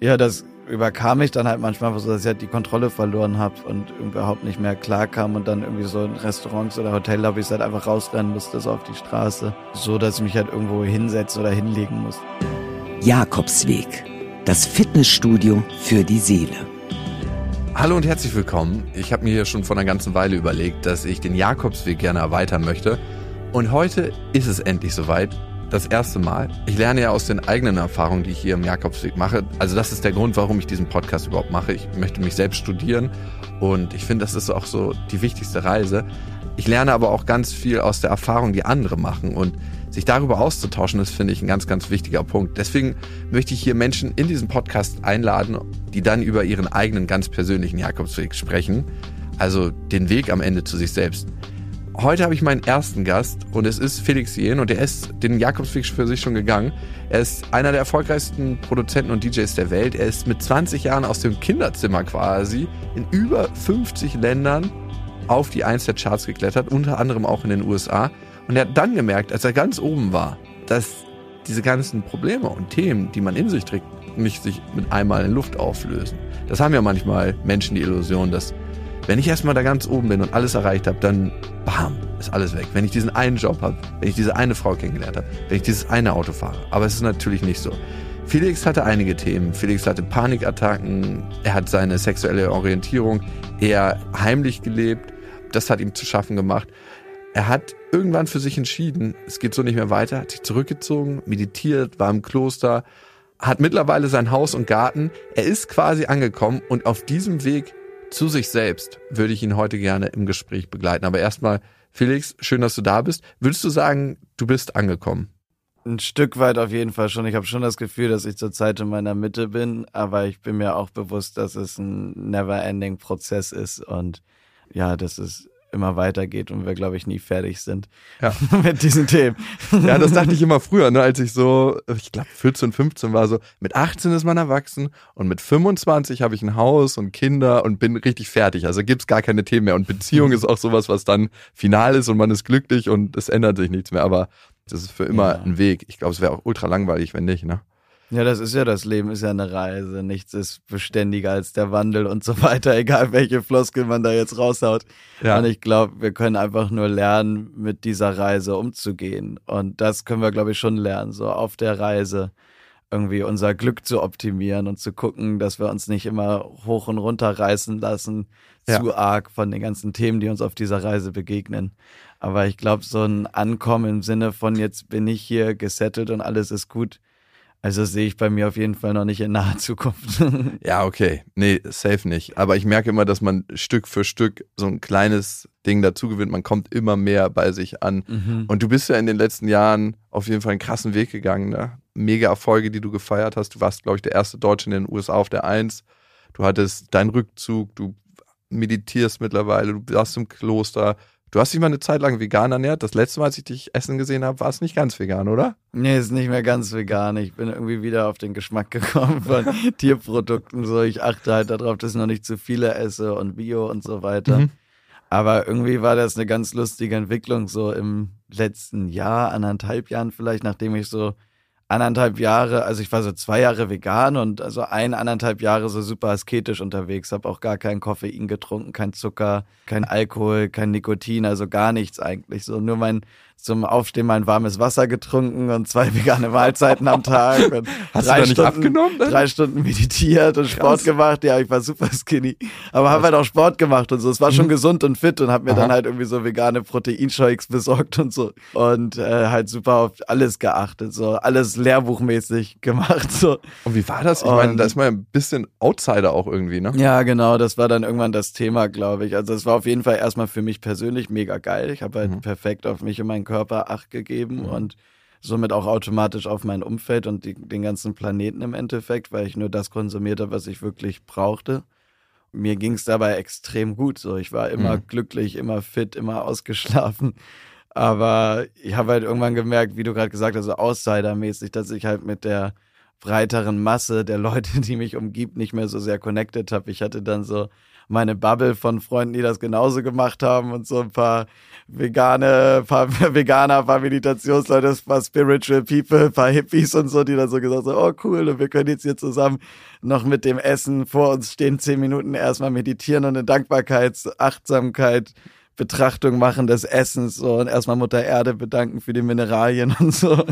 Ja, das überkam mich dann halt manchmal so, dass ich halt die Kontrolle verloren habe und überhaupt nicht mehr klar kam und dann irgendwie so in Restaurants oder Hotellobbys halt einfach rausrennen musste, so auf die Straße, so dass ich mich halt irgendwo hinsetzen oder hinlegen muss. Jakobsweg, das Fitnessstudio für die Seele. Hallo und herzlich willkommen. Ich habe mir hier schon vor einer ganzen Weile überlegt, dass ich den Jakobsweg gerne erweitern möchte. Und heute ist es endlich soweit das erste Mal. Ich lerne ja aus den eigenen Erfahrungen, die ich hier im Jakobsweg mache. Also das ist der Grund, warum ich diesen Podcast überhaupt mache. Ich möchte mich selbst studieren und ich finde, das ist auch so die wichtigste Reise. Ich lerne aber auch ganz viel aus der Erfahrung, die andere machen und sich darüber auszutauschen, das finde ich ein ganz, ganz wichtiger Punkt. Deswegen möchte ich hier Menschen in diesen Podcast einladen, die dann über ihren eigenen ganz persönlichen Jakobsweg sprechen. Also den Weg am Ende zu sich selbst. Heute habe ich meinen ersten Gast und es ist Felix Jen und er ist den Jakobsweg für sich schon gegangen. Er ist einer der erfolgreichsten Produzenten und DJs der Welt. Er ist mit 20 Jahren aus dem Kinderzimmer quasi in über 50 Ländern auf die Eins der Charts geklettert, unter anderem auch in den USA. Und er hat dann gemerkt, als er ganz oben war, dass diese ganzen Probleme und Themen, die man in sich trägt, nicht sich mit einmal in Luft auflösen. Das haben ja manchmal Menschen die Illusion, dass wenn ich erstmal da ganz oben bin und alles erreicht habe, dann bam, ist alles weg. Wenn ich diesen einen Job habe, wenn ich diese eine Frau kennengelernt habe, wenn ich dieses eine Auto fahre. Aber es ist natürlich nicht so. Felix hatte einige Themen. Felix hatte Panikattacken, er hat seine sexuelle Orientierung eher heimlich gelebt. Das hat ihm zu schaffen gemacht. Er hat irgendwann für sich entschieden, es geht so nicht mehr weiter, hat sich zurückgezogen, meditiert, war im Kloster, hat mittlerweile sein Haus und Garten. Er ist quasi angekommen und auf diesem Weg zu sich selbst würde ich ihn heute gerne im Gespräch begleiten. Aber erstmal, Felix, schön, dass du da bist. Würdest du sagen, du bist angekommen? Ein Stück weit auf jeden Fall schon. Ich habe schon das Gefühl, dass ich zurzeit in meiner Mitte bin, aber ich bin mir auch bewusst, dass es ein never-ending Prozess ist und ja, das ist immer weitergeht und wir, glaube ich, nie fertig sind ja. mit diesen Themen. Ja, das dachte ich immer früher, ne, als ich so, ich glaube 14, 15 war so, mit 18 ist man erwachsen und mit 25 habe ich ein Haus und Kinder und bin richtig fertig. Also gibt's gar keine Themen mehr. Und Beziehung ist auch sowas, was dann final ist und man ist glücklich und es ändert sich nichts mehr. Aber das ist für immer ja. ein Weg. Ich glaube, es wäre auch ultra langweilig, wenn nicht, ne? Ja, das ist ja das Leben, ist ja eine Reise. Nichts ist beständiger als der Wandel und so weiter, egal welche Floskel man da jetzt raushaut. Ja. Und ich glaube, wir können einfach nur lernen, mit dieser Reise umzugehen. Und das können wir, glaube ich, schon lernen, so auf der Reise irgendwie unser Glück zu optimieren und zu gucken, dass wir uns nicht immer hoch und runter reißen lassen, ja. zu arg von den ganzen Themen, die uns auf dieser Reise begegnen. Aber ich glaube, so ein Ankommen im Sinne von jetzt bin ich hier gesettelt und alles ist gut, also sehe ich bei mir auf jeden Fall noch nicht in naher Zukunft. ja, okay. Nee, safe nicht. Aber ich merke immer, dass man Stück für Stück so ein kleines Ding dazu gewinnt. Man kommt immer mehr bei sich an. Mhm. Und du bist ja in den letzten Jahren auf jeden Fall einen krassen Weg gegangen. Ne? Mega Erfolge, die du gefeiert hast. Du warst, glaube ich, der erste Deutsche in den USA auf der Eins. Du hattest deinen Rückzug, du meditierst mittlerweile, du warst im Kloster, Du hast dich mal eine Zeit lang vegan ernährt. Das letzte Mal, als ich dich essen gesehen habe, war es nicht ganz vegan, oder? Nee, ist nicht mehr ganz vegan. Ich bin irgendwie wieder auf den Geschmack gekommen von Tierprodukten. So, ich achte halt darauf, dass ich noch nicht zu viele esse und Bio und so weiter. Mhm. Aber irgendwie war das eine ganz lustige Entwicklung, so im letzten Jahr, anderthalb Jahren vielleicht, nachdem ich so anderthalb Jahre, also ich war so zwei Jahre vegan und also ein, anderthalb Jahre so super asketisch unterwegs, habe auch gar kein Koffein getrunken, kein Zucker, kein Alkohol, kein Nikotin, also gar nichts eigentlich. So nur mein zum Aufstehen mein warmes Wasser getrunken und zwei vegane Mahlzeiten am Tag. Hast du da nicht Stunden, abgenommen? Dann? Drei Stunden meditiert und Krass. Sport gemacht. Ja, ich war super skinny. Aber habe halt auch Sport gemacht und so. Es war schon mhm. gesund und fit und habe mir Aha. dann halt irgendwie so vegane Proteinshakes besorgt und so. Und äh, halt super auf alles geachtet. So alles lehrbuchmäßig gemacht. So. Und wie war das? Ich meine, da ist man ein bisschen Outsider auch irgendwie, ne? Ja, genau. Das war dann irgendwann das Thema, glaube ich. Also es war auf jeden Fall erstmal für mich persönlich mega geil. Ich habe halt mhm. perfekt auf mich und meinen Körper Acht gegeben mhm. und somit auch automatisch auf mein Umfeld und die, den ganzen Planeten im Endeffekt, weil ich nur das konsumierte, was ich wirklich brauchte. Mir ging es dabei extrem gut. So, ich war immer mhm. glücklich, immer fit, immer ausgeschlafen. Aber ich habe halt irgendwann gemerkt, wie du gerade gesagt hast, so Outsider-mäßig, dass ich halt mit der breiteren Masse der Leute, die mich umgibt, nicht mehr so sehr connected habe. Ich hatte dann so meine Bubble von Freunden, die das genauso gemacht haben und so ein paar vegane, paar Veganer, paar Meditationsleute, paar Spiritual People, paar Hippies und so, die dann so gesagt haben, oh cool, und wir können jetzt hier zusammen noch mit dem Essen vor uns stehen, zehn Minuten erstmal meditieren und eine Dankbarkeits-, Achtsamkeit, Betrachtung machen des Essens so und erstmal Mutter Erde bedanken für die Mineralien und so.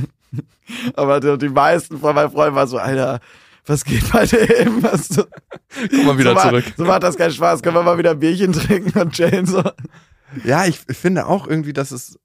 Aber die meisten von meinen Freunden waren so, Alter, was geht bei dem? Was so, Komm mal wieder so zurück. Macht, so macht das keinen Spaß. Können wir mal wieder ein Bierchen trinken und chillen so? Ja, ich finde auch irgendwie, dass es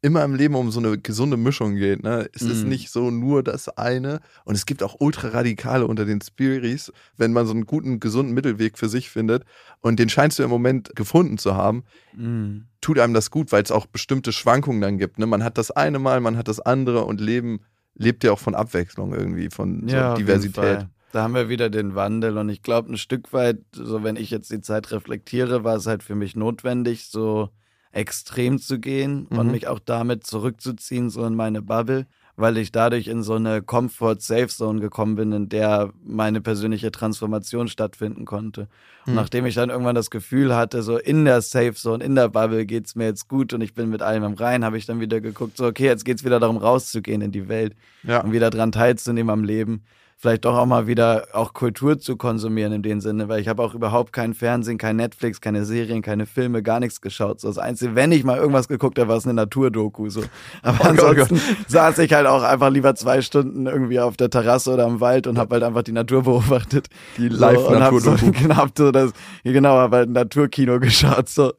immer im Leben um so eine gesunde Mischung geht. Ne? Es mm. ist mhm. nicht so nur das eine. Und es gibt auch Ultra-Radikale unter den Spiris, wenn man so einen guten, gesunden Mittelweg für sich findet. Und den scheinst du im Moment gefunden zu haben. Mm. Tut einem das gut, weil es auch bestimmte Schwankungen dann gibt. Ne? Man hat das eine Mal, man hat das andere und Leben lebt ja auch von Abwechslung irgendwie, von ja, so Diversität. Da haben wir wieder den Wandel und ich glaube, ein Stück weit, so wenn ich jetzt die Zeit reflektiere, war es halt für mich notwendig, so extrem zu gehen mhm. und mich auch damit zurückzuziehen, so in meine Bubble, weil ich dadurch in so eine Comfort-Safe-Zone gekommen bin, in der meine persönliche Transformation stattfinden konnte. Und mhm. nachdem ich dann irgendwann das Gefühl hatte, so in der Safe-Zone, in der Bubble geht's mir jetzt gut und ich bin mit allem im Rein, habe ich dann wieder geguckt, so okay, jetzt geht's wieder darum, rauszugehen in die Welt ja. und wieder dran teilzunehmen am Leben vielleicht doch auch mal wieder auch Kultur zu konsumieren in dem Sinne, weil ich habe auch überhaupt kein Fernsehen, kein Netflix, keine Serien, keine Filme, gar nichts geschaut. So das Einzige, wenn ich mal irgendwas geguckt habe, war es eine Naturdoku. So. Aber oh ansonsten Gott, Gott. saß ich halt auch einfach lieber zwei Stunden irgendwie auf der Terrasse oder im Wald und habe halt einfach die Natur beobachtet. Die Live-Naturdoku. So, genau, hab so das, genau, habe halt ein Naturkino geschaut. So.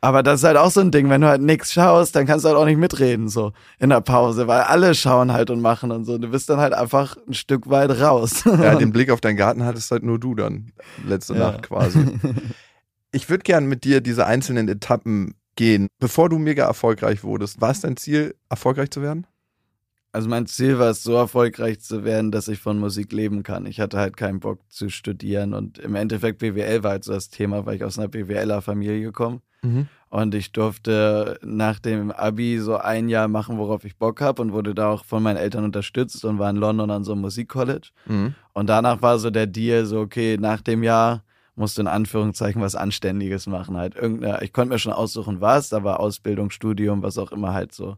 Aber das ist halt auch so ein Ding, wenn du halt nichts schaust, dann kannst du halt auch nicht mitreden, so in der Pause, weil alle schauen halt und machen und so. Du bist dann halt einfach ein Stück weit raus. Ja, den Blick auf deinen Garten hattest halt nur du dann letzte ja. Nacht quasi. Ich würde gern mit dir diese einzelnen Etappen gehen. Bevor du mega erfolgreich wurdest, war es dein Ziel, erfolgreich zu werden? Also mein Ziel war es, so erfolgreich zu werden, dass ich von Musik leben kann. Ich hatte halt keinen Bock zu studieren und im Endeffekt BWL war halt so das Thema, weil ich aus einer BWLer Familie komme. Mhm. Und ich durfte nach dem Abi so ein Jahr machen, worauf ich Bock habe und wurde da auch von meinen Eltern unterstützt und war in London an so einem Musikcollege. Mhm. Und danach war so der Deal so, okay, nach dem Jahr musst du in Anführungszeichen was Anständiges machen. Halt irgendeine, ich konnte mir schon aussuchen, was, da war Ausbildung, Studium, was auch immer halt so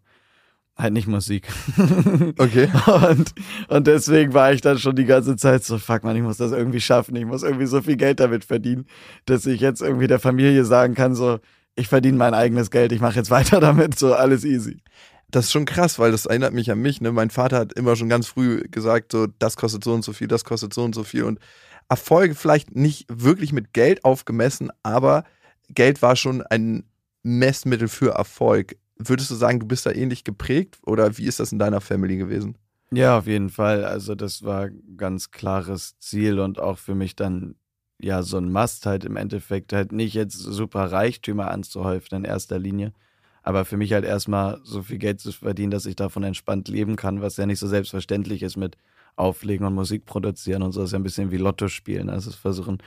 halt nicht Musik. Okay. und, und deswegen war ich dann schon die ganze Zeit so, fuck man, ich muss das irgendwie schaffen, ich muss irgendwie so viel Geld damit verdienen, dass ich jetzt irgendwie der Familie sagen kann, so, ich verdiene mein eigenes Geld, ich mache jetzt weiter damit, so alles easy. Das ist schon krass, weil das erinnert mich an mich. Ne? Mein Vater hat immer schon ganz früh gesagt, so, das kostet so und so viel, das kostet so und so viel. Und Erfolge vielleicht nicht wirklich mit Geld aufgemessen, aber Geld war schon ein Messmittel für Erfolg. Würdest du sagen, du bist da ähnlich geprägt oder wie ist das in deiner Family gewesen? Ja, auf jeden Fall. Also das war ein ganz klares Ziel und auch für mich dann ja so ein Must halt im Endeffekt halt nicht jetzt super Reichtümer anzuhäufen in erster Linie, aber für mich halt erstmal so viel Geld zu verdienen, dass ich davon entspannt leben kann, was ja nicht so selbstverständlich ist mit Auflegen und Musik produzieren und so. Das ist ja ein bisschen wie Lotto spielen. Also es versuchen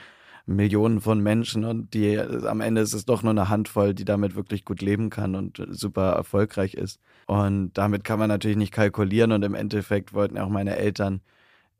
Millionen von Menschen und die am Ende ist es doch nur eine Handvoll, die damit wirklich gut leben kann und super erfolgreich ist. Und damit kann man natürlich nicht kalkulieren und im Endeffekt wollten auch meine Eltern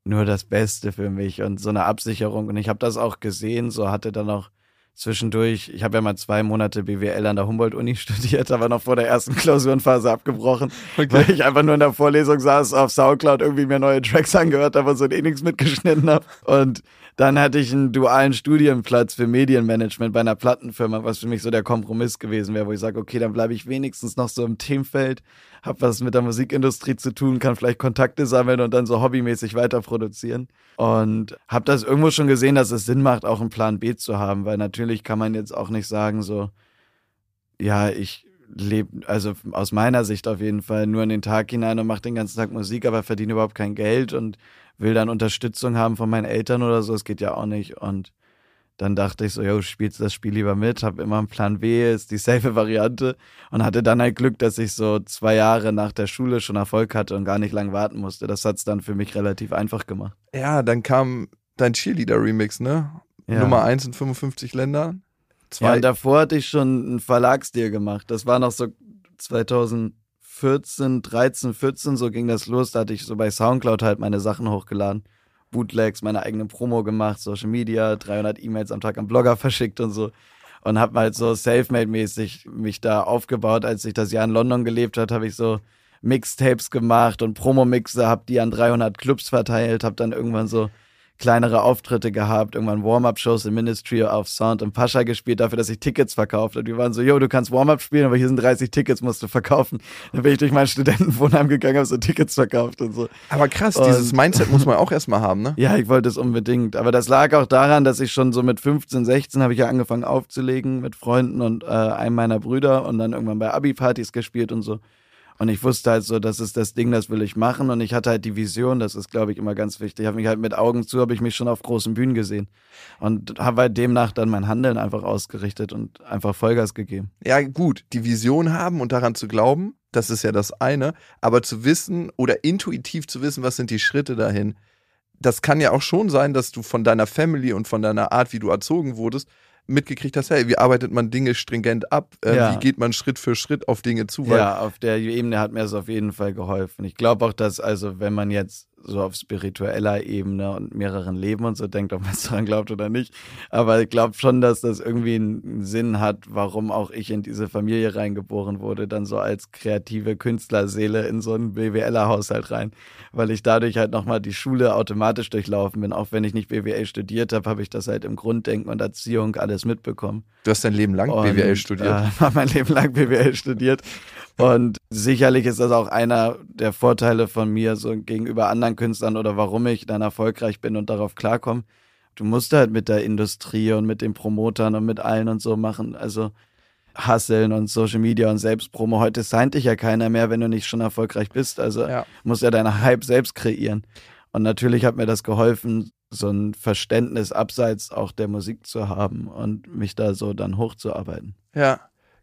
nur das Beste für mich und so eine Absicherung. Und ich habe das auch gesehen, so hatte dann auch zwischendurch, ich habe ja mal zwei Monate BWL an der Humboldt-Uni studiert, aber noch vor der ersten Klausurenphase abgebrochen, okay. weil ich einfach nur in der Vorlesung saß, auf Soundcloud irgendwie mir neue Tracks angehört habe und so eh nichts mitgeschnitten habe. Und dann hatte ich einen dualen Studienplatz für Medienmanagement bei einer Plattenfirma, was für mich so der Kompromiss gewesen wäre, wo ich sage, okay, dann bleibe ich wenigstens noch so im Themenfeld, habe was mit der Musikindustrie zu tun, kann vielleicht Kontakte sammeln und dann so hobbymäßig weiter produzieren. Und habe das irgendwo schon gesehen, dass es Sinn macht, auch einen Plan B zu haben, weil natürlich kann man jetzt auch nicht sagen, so, ja, ich lebe, also aus meiner Sicht auf jeden Fall, nur in den Tag hinein und mache den ganzen Tag Musik, aber verdiene überhaupt kein Geld und will dann Unterstützung haben von meinen Eltern oder so, das geht ja auch nicht. Und dann dachte ich so, yo, spielst das Spiel lieber mit, hab immer einen Plan B, ist die safe Variante und hatte dann halt Glück, dass ich so zwei Jahre nach der Schule schon Erfolg hatte und gar nicht lang warten musste. Das hat's dann für mich relativ einfach gemacht. Ja, dann kam dein Cheerleader-Remix, ne? Ja. Nummer eins in 55 Ländern. Zwei. Ja, davor hatte ich schon einen Verlagsdeal gemacht. Das war noch so 2000 14, 13, 14, so ging das los. Da hatte ich so bei Soundcloud halt meine Sachen hochgeladen. Bootlegs, meine eigene Promo gemacht, Social Media, 300 E-Mails am Tag am Blogger verschickt und so. Und hab halt so Selfmade-mäßig mich da aufgebaut. Als ich das Jahr in London gelebt habe, habe ich so Mixtapes gemacht und Promo-Mixe, hab die an 300 Clubs verteilt, hab dann irgendwann so kleinere Auftritte gehabt, irgendwann Warm-Up-Shows im Ministry of Sound und Pascha gespielt, dafür, dass ich Tickets verkauft habe. Die waren so, yo, du kannst Warm-Up spielen, aber hier sind 30 Tickets, musst du verkaufen. Dann bin ich durch mein Studentenwohnheim gegangen, habe so Tickets verkauft und so. Aber krass, und, dieses Mindset muss man auch erstmal haben, ne? Ja, ich wollte es unbedingt. Aber das lag auch daran, dass ich schon so mit 15, 16 habe ich ja angefangen aufzulegen mit Freunden und äh, einem meiner Brüder und dann irgendwann bei Abi-Partys gespielt und so. Und ich wusste halt so, das ist das Ding, das will ich machen. Und ich hatte halt die Vision, das ist, glaube ich, immer ganz wichtig. Ich habe mich halt mit Augen zu, habe ich mich schon auf großen Bühnen gesehen. Und habe halt demnach dann mein Handeln einfach ausgerichtet und einfach Vollgas gegeben. Ja, gut, die Vision haben und daran zu glauben, das ist ja das eine. Aber zu wissen oder intuitiv zu wissen, was sind die Schritte dahin, das kann ja auch schon sein, dass du von deiner Family und von deiner Art, wie du erzogen wurdest, mitgekriegt hast, hey, wie arbeitet man Dinge stringent ab? Äh, ja. Wie geht man Schritt für Schritt auf Dinge zu? ja, auf der Ebene hat mir das auf jeden Fall geholfen. Ich glaube auch, dass, also wenn man jetzt so auf spiritueller Ebene und mehreren Leben und so denkt, ob man es daran glaubt oder nicht. Aber ich glaube schon, dass das irgendwie einen Sinn hat, warum auch ich in diese Familie reingeboren wurde, dann so als kreative Künstlerseele in so einen BWLer-Haushalt rein. Weil ich dadurch halt nochmal die Schule automatisch durchlaufen bin. Auch wenn ich nicht BWL studiert habe, habe ich das halt im Grunddenken und Erziehung alles mitbekommen. Du hast dein Leben lang und, BWL studiert? Ja, äh, mein Leben lang BWL studiert. Und sicherlich ist das auch einer der Vorteile von mir so gegenüber anderen Künstlern oder warum ich dann erfolgreich bin und darauf klarkomme. Du musst halt mit der Industrie und mit den Promotern und mit allen und so machen. Also Hasseln und Social Media und Selbstpromo. Heute signed dich ja keiner mehr, wenn du nicht schon erfolgreich bist. Also ja. musst ja deine Hype selbst kreieren. Und natürlich hat mir das geholfen, so ein Verständnis abseits auch der Musik zu haben und mich da so dann hochzuarbeiten. Ja.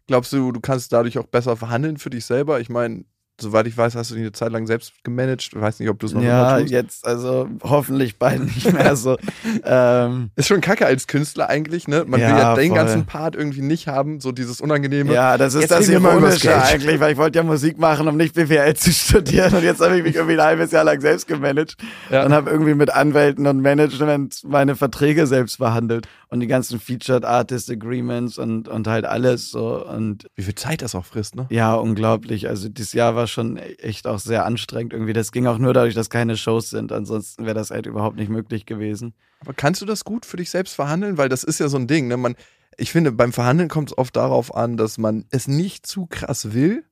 Glaubst du, du kannst dadurch auch besser verhandeln für dich selber? Ich meine, soweit ich weiß, hast du dich eine Zeit lang selbst gemanagt. Ich weiß nicht, ob du es noch ja, tust. Ja, jetzt, also hoffentlich bald nicht mehr so. ähm, ist schon kacke als Künstler eigentlich, ne? Man ja, will ja den voll. ganzen Part irgendwie nicht haben, so dieses Unangenehme. Ja, das ist jetzt das Ironische eigentlich, weil ich wollte ja Musik machen, um nicht BWL zu studieren und jetzt habe ich mich irgendwie ein halbes Jahr lang selbst gemanagt ja. und habe irgendwie mit Anwälten und Management meine Verträge selbst verhandelt und die ganzen Featured Artist Agreements und, und halt alles so und Wie viel Zeit das auch frisst, ne? Ja, unglaublich. Also dieses Jahr war war schon echt auch sehr anstrengend irgendwie. Das ging auch nur dadurch, dass keine Shows sind. Ansonsten wäre das halt überhaupt nicht möglich gewesen. Aber kannst du das gut für dich selbst verhandeln? Weil das ist ja so ein Ding. Ne? Man, ich finde, beim Verhandeln kommt es oft darauf an, dass man es nicht zu krass will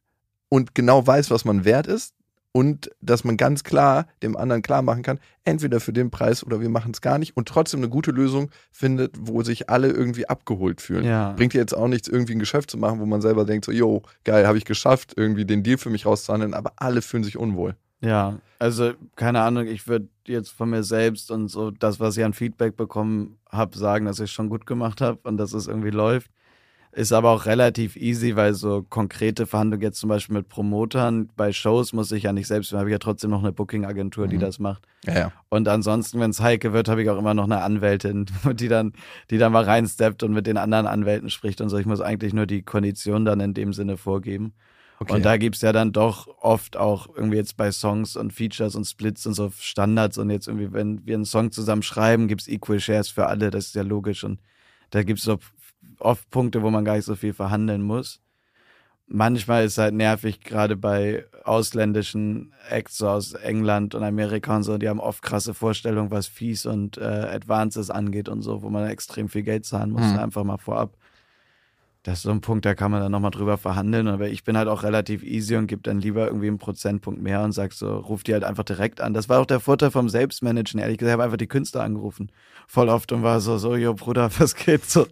und genau weiß, was man wert ist und dass man ganz klar dem anderen klar machen kann, entweder für den Preis oder wir machen es gar nicht und trotzdem eine gute Lösung findet, wo sich alle irgendwie abgeholt fühlen. Ja. Bringt dir jetzt auch nichts, irgendwie ein Geschäft zu machen, wo man selber denkt, so, yo, geil, habe ich geschafft, irgendwie den Deal für mich rauszuhandeln, aber alle fühlen sich unwohl. Ja, also keine Ahnung, ich würde jetzt von mir selbst und so das, was ich an Feedback bekommen habe, sagen, dass ich es schon gut gemacht habe und dass es irgendwie läuft. Ist aber auch relativ easy, weil so konkrete Verhandlungen jetzt zum Beispiel mit Promotern bei Shows muss ich ja nicht selbst, habe ich ja trotzdem noch eine Booking-Agentur, die mhm. das macht. Ja, ja. Und ansonsten, wenn es heike wird, habe ich auch immer noch eine Anwältin, die dann, die dann mal reinsteppt und mit den anderen Anwälten spricht und so. Ich muss eigentlich nur die Kondition dann in dem Sinne vorgeben. Okay. Und da gibt es ja dann doch oft auch irgendwie jetzt bei Songs und Features und Splits und so Standards und jetzt irgendwie, wenn wir einen Song zusammen schreiben, gibt es Equal Shares für alle, das ist ja logisch und da gibt es so oft Punkte, wo man gar nicht so viel verhandeln muss. Manchmal ist es halt nervig, gerade bei ausländischen Acts so aus England und Amerika und so, die haben oft krasse Vorstellungen, was Fees und äh, Advances angeht und so, wo man extrem viel Geld zahlen muss, mhm. einfach mal vorab das ist so ein Punkt, da kann man dann nochmal drüber verhandeln. Aber ich bin halt auch relativ easy und gebe dann lieber irgendwie einen Prozentpunkt mehr und sag so, ruf die halt einfach direkt an. Das war auch der Vorteil vom Selbstmanagen. Ehrlich gesagt, ich habe einfach die Künstler angerufen. Voll oft und war so, so, jo Bruder, was geht so?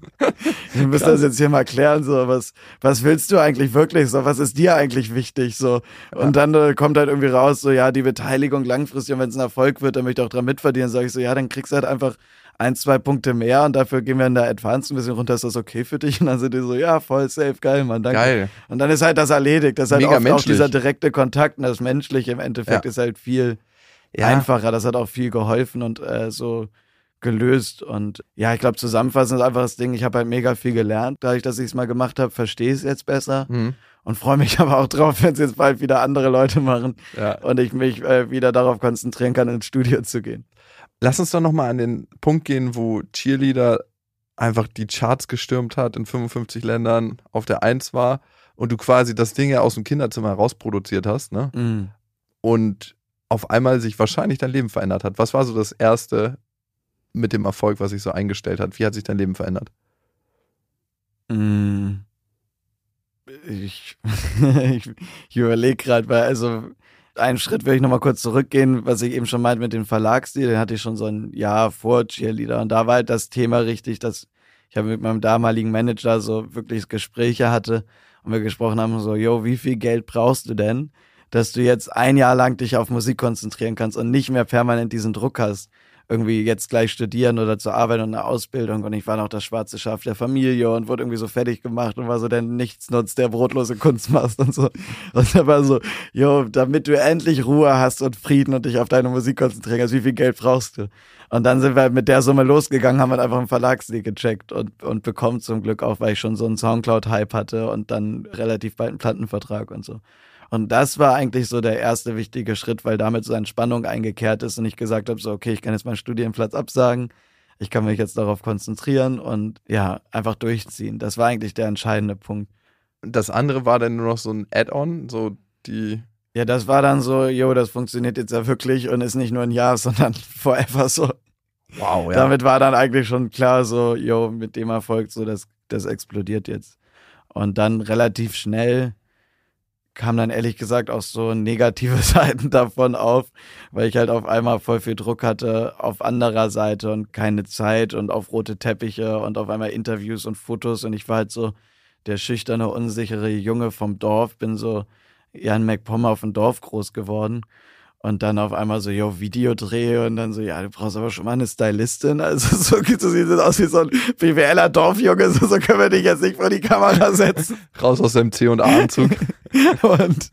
Wir müssen das jetzt hier mal klären, so, was, was willst du eigentlich wirklich so? Was ist dir eigentlich wichtig, so? Und dann äh, kommt halt irgendwie raus, so, ja, die Beteiligung langfristig und wenn es ein Erfolg wird, dann möchte ich auch dran mitverdienen. Sag ich so, ja, dann kriegst du halt einfach ein, zwei Punkte mehr und dafür gehen wir in der Advanced ein bisschen runter. Ist das okay für dich? Und dann sind die so, ja, voll safe, geil, Mann, danke. Geil. Und dann ist halt das erledigt. Das ist halt Mega oft menschlich. auch dieser direkte Kontakt und das Menschliche im Endeffekt ja. ist halt viel ja. einfacher. Das hat auch viel geholfen und äh, so gelöst. Und ja, ich glaube, zusammenfassend ist einfach das Ding, ich habe halt mega viel gelernt. Dadurch, dass ich es mal gemacht habe, verstehe ich es jetzt besser. Mhm. Und freue mich aber auch drauf, wenn es jetzt bald wieder andere Leute machen ja. und ich mich äh, wieder darauf konzentrieren kann, ins Studio zu gehen. Lass uns doch nochmal an den Punkt gehen, wo Cheerleader einfach die Charts gestürmt hat, in 55 Ländern auf der Eins war und du quasi das Ding ja aus dem Kinderzimmer rausproduziert hast, ne? Mhm. Und auf einmal sich wahrscheinlich dein Leben verändert hat. Was war so das Erste mit dem Erfolg, was sich so eingestellt hat? Wie hat sich dein Leben verändert? Mhm. Ich, ich, ich überlege gerade, weil also einen Schritt will ich nochmal kurz zurückgehen, was ich eben schon meinte mit dem Verlagsstil, den hatte ich schon so ein Jahr vor Cheerleader. Und da war halt das Thema richtig, dass ich habe mit meinem damaligen Manager so wirklich Gespräche hatte und wir gesprochen haben so, yo, wie viel Geld brauchst du denn, dass du jetzt ein Jahr lang dich auf Musik konzentrieren kannst und nicht mehr permanent diesen Druck hast irgendwie jetzt gleich studieren oder zur Arbeit und eine Ausbildung und ich war noch das schwarze Schaf der Familie und wurde irgendwie so fertig gemacht und war so der Nichtsnutz, der brotlose Kunstmast und so. Und da war so, jo, damit du endlich Ruhe hast und Frieden und dich auf deine Musik konzentrieren kannst, wie viel Geld brauchst du? Und dann sind wir mit der Summe losgegangen, haben halt einfach einen Verlagsdeal gecheckt und, und bekommen zum Glück auch, weil ich schon so einen Soundcloud-Hype hatte und dann relativ bald einen Plattenvertrag und so. Und das war eigentlich so der erste wichtige Schritt, weil damit so Entspannung eingekehrt ist und ich gesagt habe, so, okay, ich kann jetzt meinen Studienplatz absagen, ich kann mich jetzt darauf konzentrieren und ja, einfach durchziehen. Das war eigentlich der entscheidende Punkt. Das andere war dann nur noch so ein Add-on, so die. Ja, das war dann so, jo, das funktioniert jetzt ja wirklich und ist nicht nur ein Jahr, sondern forever so. Wow, ja. Damit war dann eigentlich schon klar, so, jo, mit dem Erfolg, so, das, das explodiert jetzt. Und dann relativ schnell kam dann ehrlich gesagt auch so negative Seiten davon auf, weil ich halt auf einmal voll viel Druck hatte auf anderer Seite und keine Zeit und auf rote Teppiche und auf einmal Interviews und Fotos. Und ich war halt so der schüchterne, unsichere Junge vom Dorf, bin so Jan McPommer auf dem Dorf groß geworden und dann auf einmal so, yo, Videodreh und dann so, ja, du brauchst aber schon mal eine Stylistin. Also so, so sieht es aus wie so ein BWLer Dorfjunge, so, so können wir dich jetzt nicht vor die Kamera setzen. Raus aus dem C und A-Anzug. und,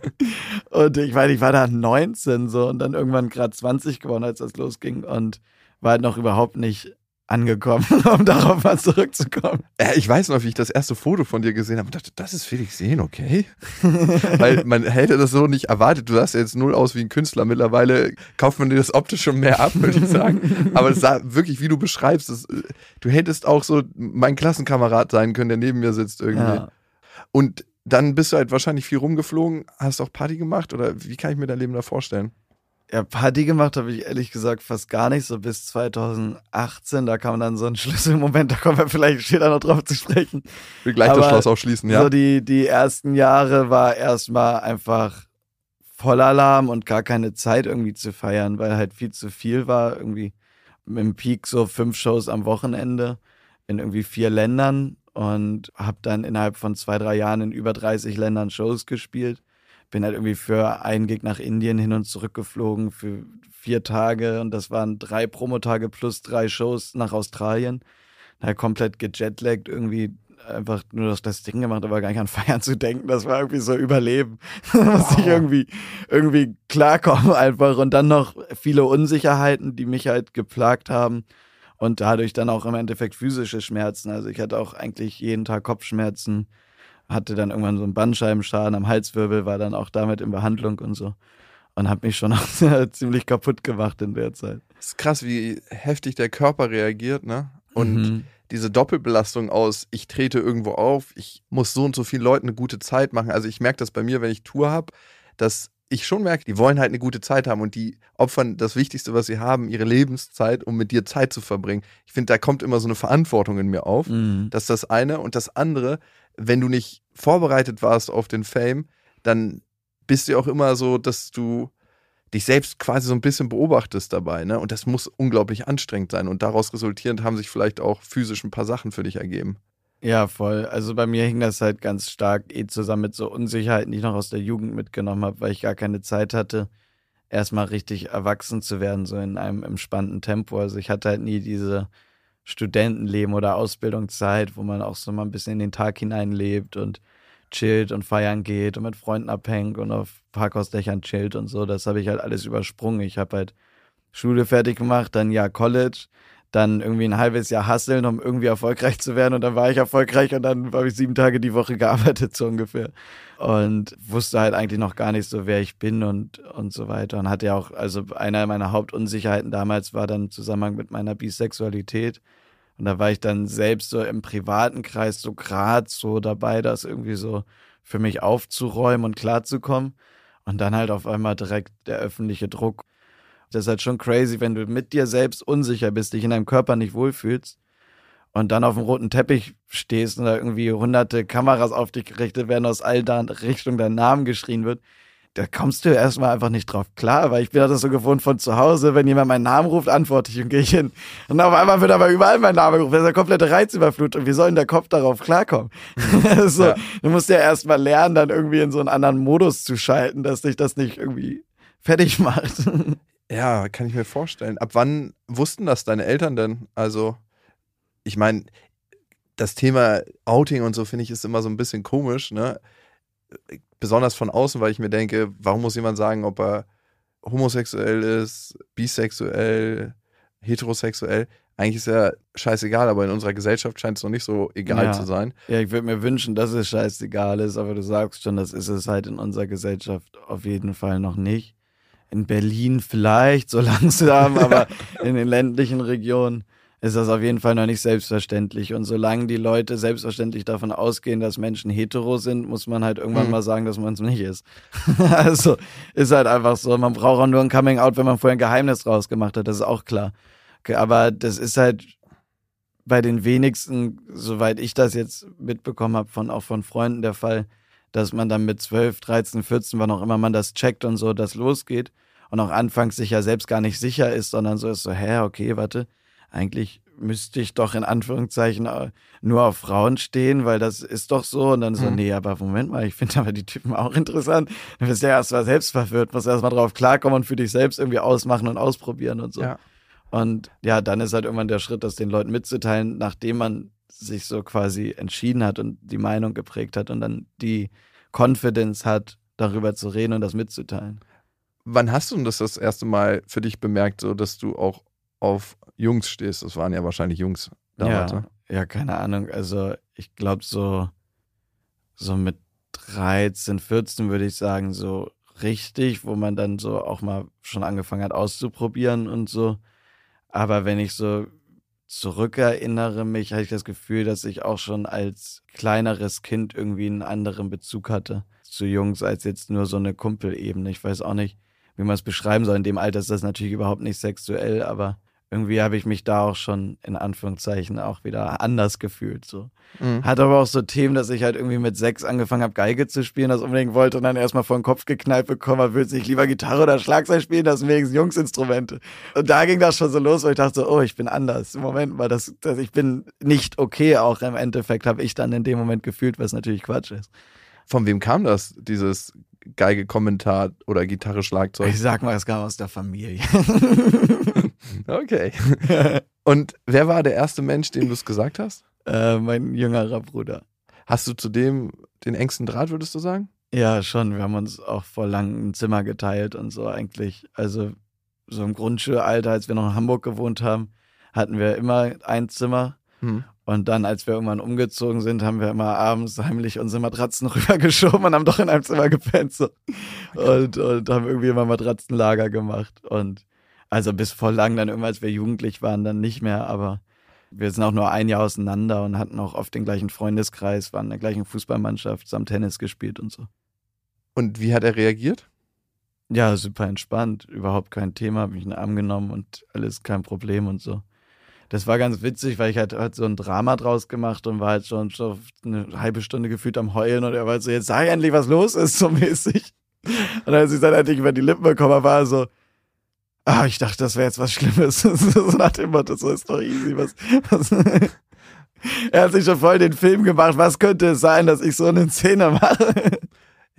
und ich meine, ich war da 19 so und dann irgendwann gerade 20 geworden, als das losging und war halt noch überhaupt nicht angekommen, um darauf mal zurückzukommen. Ja, ich weiß noch, wie ich das erste Foto von dir gesehen habe und dachte, das ist Felix Sehen, okay? Weil man hätte das so nicht erwartet. Du sahst jetzt null aus wie ein Künstler. Mittlerweile kauft man dir das optisch schon mehr ab, würde ich sagen. Aber es sah wirklich, wie du beschreibst, das, du hättest auch so mein Klassenkamerad sein können, der neben mir sitzt irgendwie. Ja. Und dann bist du halt wahrscheinlich viel rumgeflogen, hast auch Party gemacht oder wie kann ich mir dein Leben da vorstellen? Ja, Party gemacht habe ich ehrlich gesagt fast gar nicht, so bis 2018. Da kam dann so ein Schlüsselmoment, da kommen wir vielleicht später noch drauf zu sprechen. Wir gleich Aber das Schloss aufschließen, ja. So die, die ersten Jahre war erstmal einfach Vollalarm und gar keine Zeit irgendwie zu feiern, weil halt viel zu viel war. Irgendwie im Peak so fünf Shows am Wochenende in irgendwie vier Ländern und habe dann innerhalb von zwei, drei Jahren in über 30 Ländern Shows gespielt bin halt irgendwie für einen Gig nach Indien hin und zurück geflogen für vier Tage und das waren drei Promotage plus drei Shows nach Australien. Da komplett gejetlaggt, irgendwie einfach nur das Ding gemacht, aber gar nicht an Feiern zu denken. Das war irgendwie so Überleben. da musste ich irgendwie, irgendwie klarkommen einfach. Und dann noch viele Unsicherheiten, die mich halt geplagt haben. Und dadurch dann auch im Endeffekt physische Schmerzen. Also ich hatte auch eigentlich jeden Tag Kopfschmerzen hatte dann irgendwann so einen Bandscheibenschaden am Halswirbel, war dann auch damit in Behandlung und so. Und habe mich schon auch ziemlich kaputt gemacht in der Zeit. Das ist krass, wie heftig der Körper reagiert, ne? Und mhm. diese Doppelbelastung aus, ich trete irgendwo auf, ich muss so und so vielen Leuten eine gute Zeit machen. Also ich merke das bei mir, wenn ich Tour habe, dass ich schon merke, die wollen halt eine gute Zeit haben und die opfern das Wichtigste, was sie haben, ihre Lebenszeit, um mit dir Zeit zu verbringen. Ich finde, da kommt immer so eine Verantwortung in mir auf. Mhm. Das ist das eine. Und das andere, wenn du nicht vorbereitet warst auf den Fame, dann bist du auch immer so, dass du dich selbst quasi so ein bisschen beobachtest dabei, ne? Und das muss unglaublich anstrengend sein. Und daraus resultierend haben sich vielleicht auch physisch ein paar Sachen für dich ergeben. Ja, voll. Also bei mir hing das halt ganz stark eh zusammen mit so Unsicherheiten, die ich noch aus der Jugend mitgenommen habe, weil ich gar keine Zeit hatte, erstmal richtig erwachsen zu werden, so in einem entspannten Tempo. Also ich hatte halt nie diese Studentenleben oder Ausbildungszeit, wo man auch so mal ein bisschen in den Tag hineinlebt und chillt und feiern geht und mit Freunden abhängt und auf Parkhausdächern chillt und so. Das habe ich halt alles übersprungen. Ich habe halt Schule fertig gemacht, dann ja College, dann irgendwie ein halbes Jahr hasseln, um irgendwie erfolgreich zu werden. Und dann war ich erfolgreich und dann habe ich sieben Tage die Woche gearbeitet, so ungefähr. Und wusste halt eigentlich noch gar nicht so, wer ich bin und, und so weiter. Und hatte ja auch, also einer meiner Hauptunsicherheiten damals war dann im Zusammenhang mit meiner Bisexualität. Und da war ich dann selbst so im privaten Kreis so gerade so dabei, das irgendwie so für mich aufzuräumen und klarzukommen. Und dann halt auf einmal direkt der öffentliche Druck das ist halt schon crazy, wenn du mit dir selbst unsicher bist, dich in deinem Körper nicht wohlfühlst und dann auf dem roten Teppich stehst und da irgendwie hunderte Kameras auf dich gerichtet werden, aus all da Richtungen dein Namen geschrien wird, da kommst du erstmal einfach nicht drauf klar, weil ich bin das so gewohnt von zu Hause, wenn jemand meinen Namen ruft, antworte ich und gehe hin. Und auf einmal wird aber überall mein Name gerufen. Das ist eine komplette Reizüberflutung. Wie soll denn der Kopf darauf klarkommen? So, ja. Du musst ja erstmal lernen, dann irgendwie in so einen anderen Modus zu schalten, dass dich das nicht irgendwie fertig macht. Ja, kann ich mir vorstellen. Ab wann wussten das deine Eltern denn? Also, ich meine, das Thema Outing und so finde ich ist immer so ein bisschen komisch, ne? Besonders von außen, weil ich mir denke, warum muss jemand sagen, ob er homosexuell ist, bisexuell, heterosexuell? Eigentlich ist ja scheißegal, aber in unserer Gesellschaft scheint es noch nicht so egal ja. zu sein. Ja, ich würde mir wünschen, dass es scheißegal ist, aber du sagst schon, das ist es halt in unserer Gesellschaft auf jeden Fall noch nicht in Berlin vielleicht so langsam, aber in den ländlichen Regionen ist das auf jeden Fall noch nicht selbstverständlich. Und solange die Leute selbstverständlich davon ausgehen, dass Menschen hetero sind, muss man halt irgendwann mhm. mal sagen, dass man es nicht ist. also ist halt einfach so. Man braucht auch nur ein Coming Out, wenn man vorher ein Geheimnis rausgemacht hat. Das ist auch klar. Okay, aber das ist halt bei den wenigsten, soweit ich das jetzt mitbekommen habe, von auch von Freunden der Fall, dass man dann mit 12, 13, 14, wann auch immer man das checkt und so, das losgeht und auch anfangs sich ja selbst gar nicht sicher ist, sondern so ist so, hä, okay, warte, eigentlich müsste ich doch in Anführungszeichen äh, nur auf Frauen stehen, weil das ist doch so. Und dann so, mhm. nee, aber Moment mal, ich finde aber die Typen auch interessant. Du bist ja erst mal selbst verwirrt, musst erst mal drauf klarkommen und für dich selbst irgendwie ausmachen und ausprobieren und so. Ja. Und ja, dann ist halt irgendwann der Schritt, das den Leuten mitzuteilen, nachdem man sich so quasi entschieden hat und die Meinung geprägt hat und dann die Confidence hat, darüber zu reden und das mitzuteilen. Wann hast du das das erste Mal für dich bemerkt, so dass du auch auf Jungs stehst? Das waren ja wahrscheinlich Jungs damals. Ja, ne? ja keine Ahnung. Also ich glaube so, so mit 13, 14 würde ich sagen, so richtig, wo man dann so auch mal schon angefangen hat auszuprobieren und so. Aber wenn ich so zurückerinnere mich, hatte ich das Gefühl, dass ich auch schon als kleineres Kind irgendwie einen anderen Bezug hatte zu Jungs als jetzt nur so eine Kumpelebene. Ich weiß auch nicht, wie man es beschreiben soll. In dem Alter ist das natürlich überhaupt nicht sexuell, aber irgendwie habe ich mich da auch schon in Anführungszeichen auch wieder anders gefühlt. So. Mhm. Hat aber auch so Themen, dass ich halt irgendwie mit sechs angefangen habe, Geige zu spielen, das unbedingt wollte und dann erstmal vor den Kopf geknallt bekommen, will sich lieber Gitarre oder Schlagzeug spielen, das sind wenigstens Jungsinstrumente. Und da ging das schon so los, weil ich dachte so, oh, ich bin anders. Moment mal, das, das, ich bin nicht okay, auch im Endeffekt habe ich dann in dem Moment gefühlt, was natürlich Quatsch ist. Von wem kam das, dieses Geige-Kommentar oder Gitarre-Schlagzeug? Ich sag mal, es kam aus der Familie. okay. Und wer war der erste Mensch, dem du es gesagt hast? Äh, mein jüngerer Bruder. Hast du zu dem den engsten Draht, würdest du sagen? Ja, schon. Wir haben uns auch vor langem ein Zimmer geteilt und so eigentlich. Also so im Grundschulalter, als wir noch in Hamburg gewohnt haben, hatten wir immer ein Zimmer. Hm. Und dann, als wir irgendwann umgezogen sind, haben wir immer abends heimlich unsere Matratzen rübergeschoben und haben doch in einem Zimmer gepennt. So. Und, und haben irgendwie immer Matratzenlager gemacht. Und also bis vor lang, dann irgendwann, als wir jugendlich waren, dann nicht mehr. Aber wir sind auch nur ein Jahr auseinander und hatten auch oft den gleichen Freundeskreis, waren in der gleichen Fußballmannschaft, zusammen Tennis gespielt und so. Und wie hat er reagiert? Ja, super entspannt. Überhaupt kein Thema. Hab mich in den Arm genommen und alles kein Problem und so das war ganz witzig, weil ich halt, halt so ein Drama draus gemacht und war halt schon, schon eine halbe Stunde gefühlt am Heulen und er war so, jetzt sag endlich, was los ist, so mäßig. Und als ich dann endlich über die Lippen bekommen war so, ah, ich dachte, das wäre jetzt was Schlimmes. so nach dem Motto, so ist doch easy, was, was er hat sich schon voll den Film gemacht, was könnte es sein, dass ich so eine Szene mache?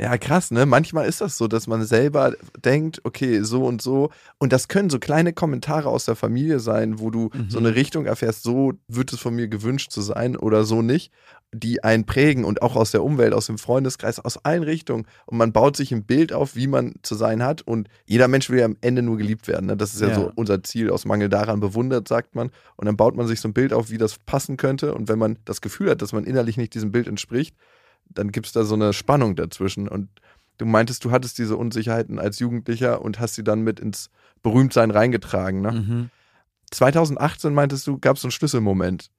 Ja, krass, ne? Manchmal ist das so, dass man selber denkt, okay, so und so. Und das können so kleine Kommentare aus der Familie sein, wo du mhm. so eine Richtung erfährst, so wird es von mir gewünscht zu sein oder so nicht, die einen prägen und auch aus der Umwelt, aus dem Freundeskreis, aus allen Richtungen. Und man baut sich ein Bild auf, wie man zu sein hat. Und jeder Mensch will ja am Ende nur geliebt werden. Ne? Das ist ja, ja so unser Ziel, aus Mangel daran bewundert, sagt man. Und dann baut man sich so ein Bild auf, wie das passen könnte. Und wenn man das Gefühl hat, dass man innerlich nicht diesem Bild entspricht, dann gibt es da so eine Spannung dazwischen. Und du meintest, du hattest diese Unsicherheiten als Jugendlicher und hast sie dann mit ins Berühmtsein reingetragen. Ne? Mhm. 2018 meintest du, gab es so einen Schlüsselmoment.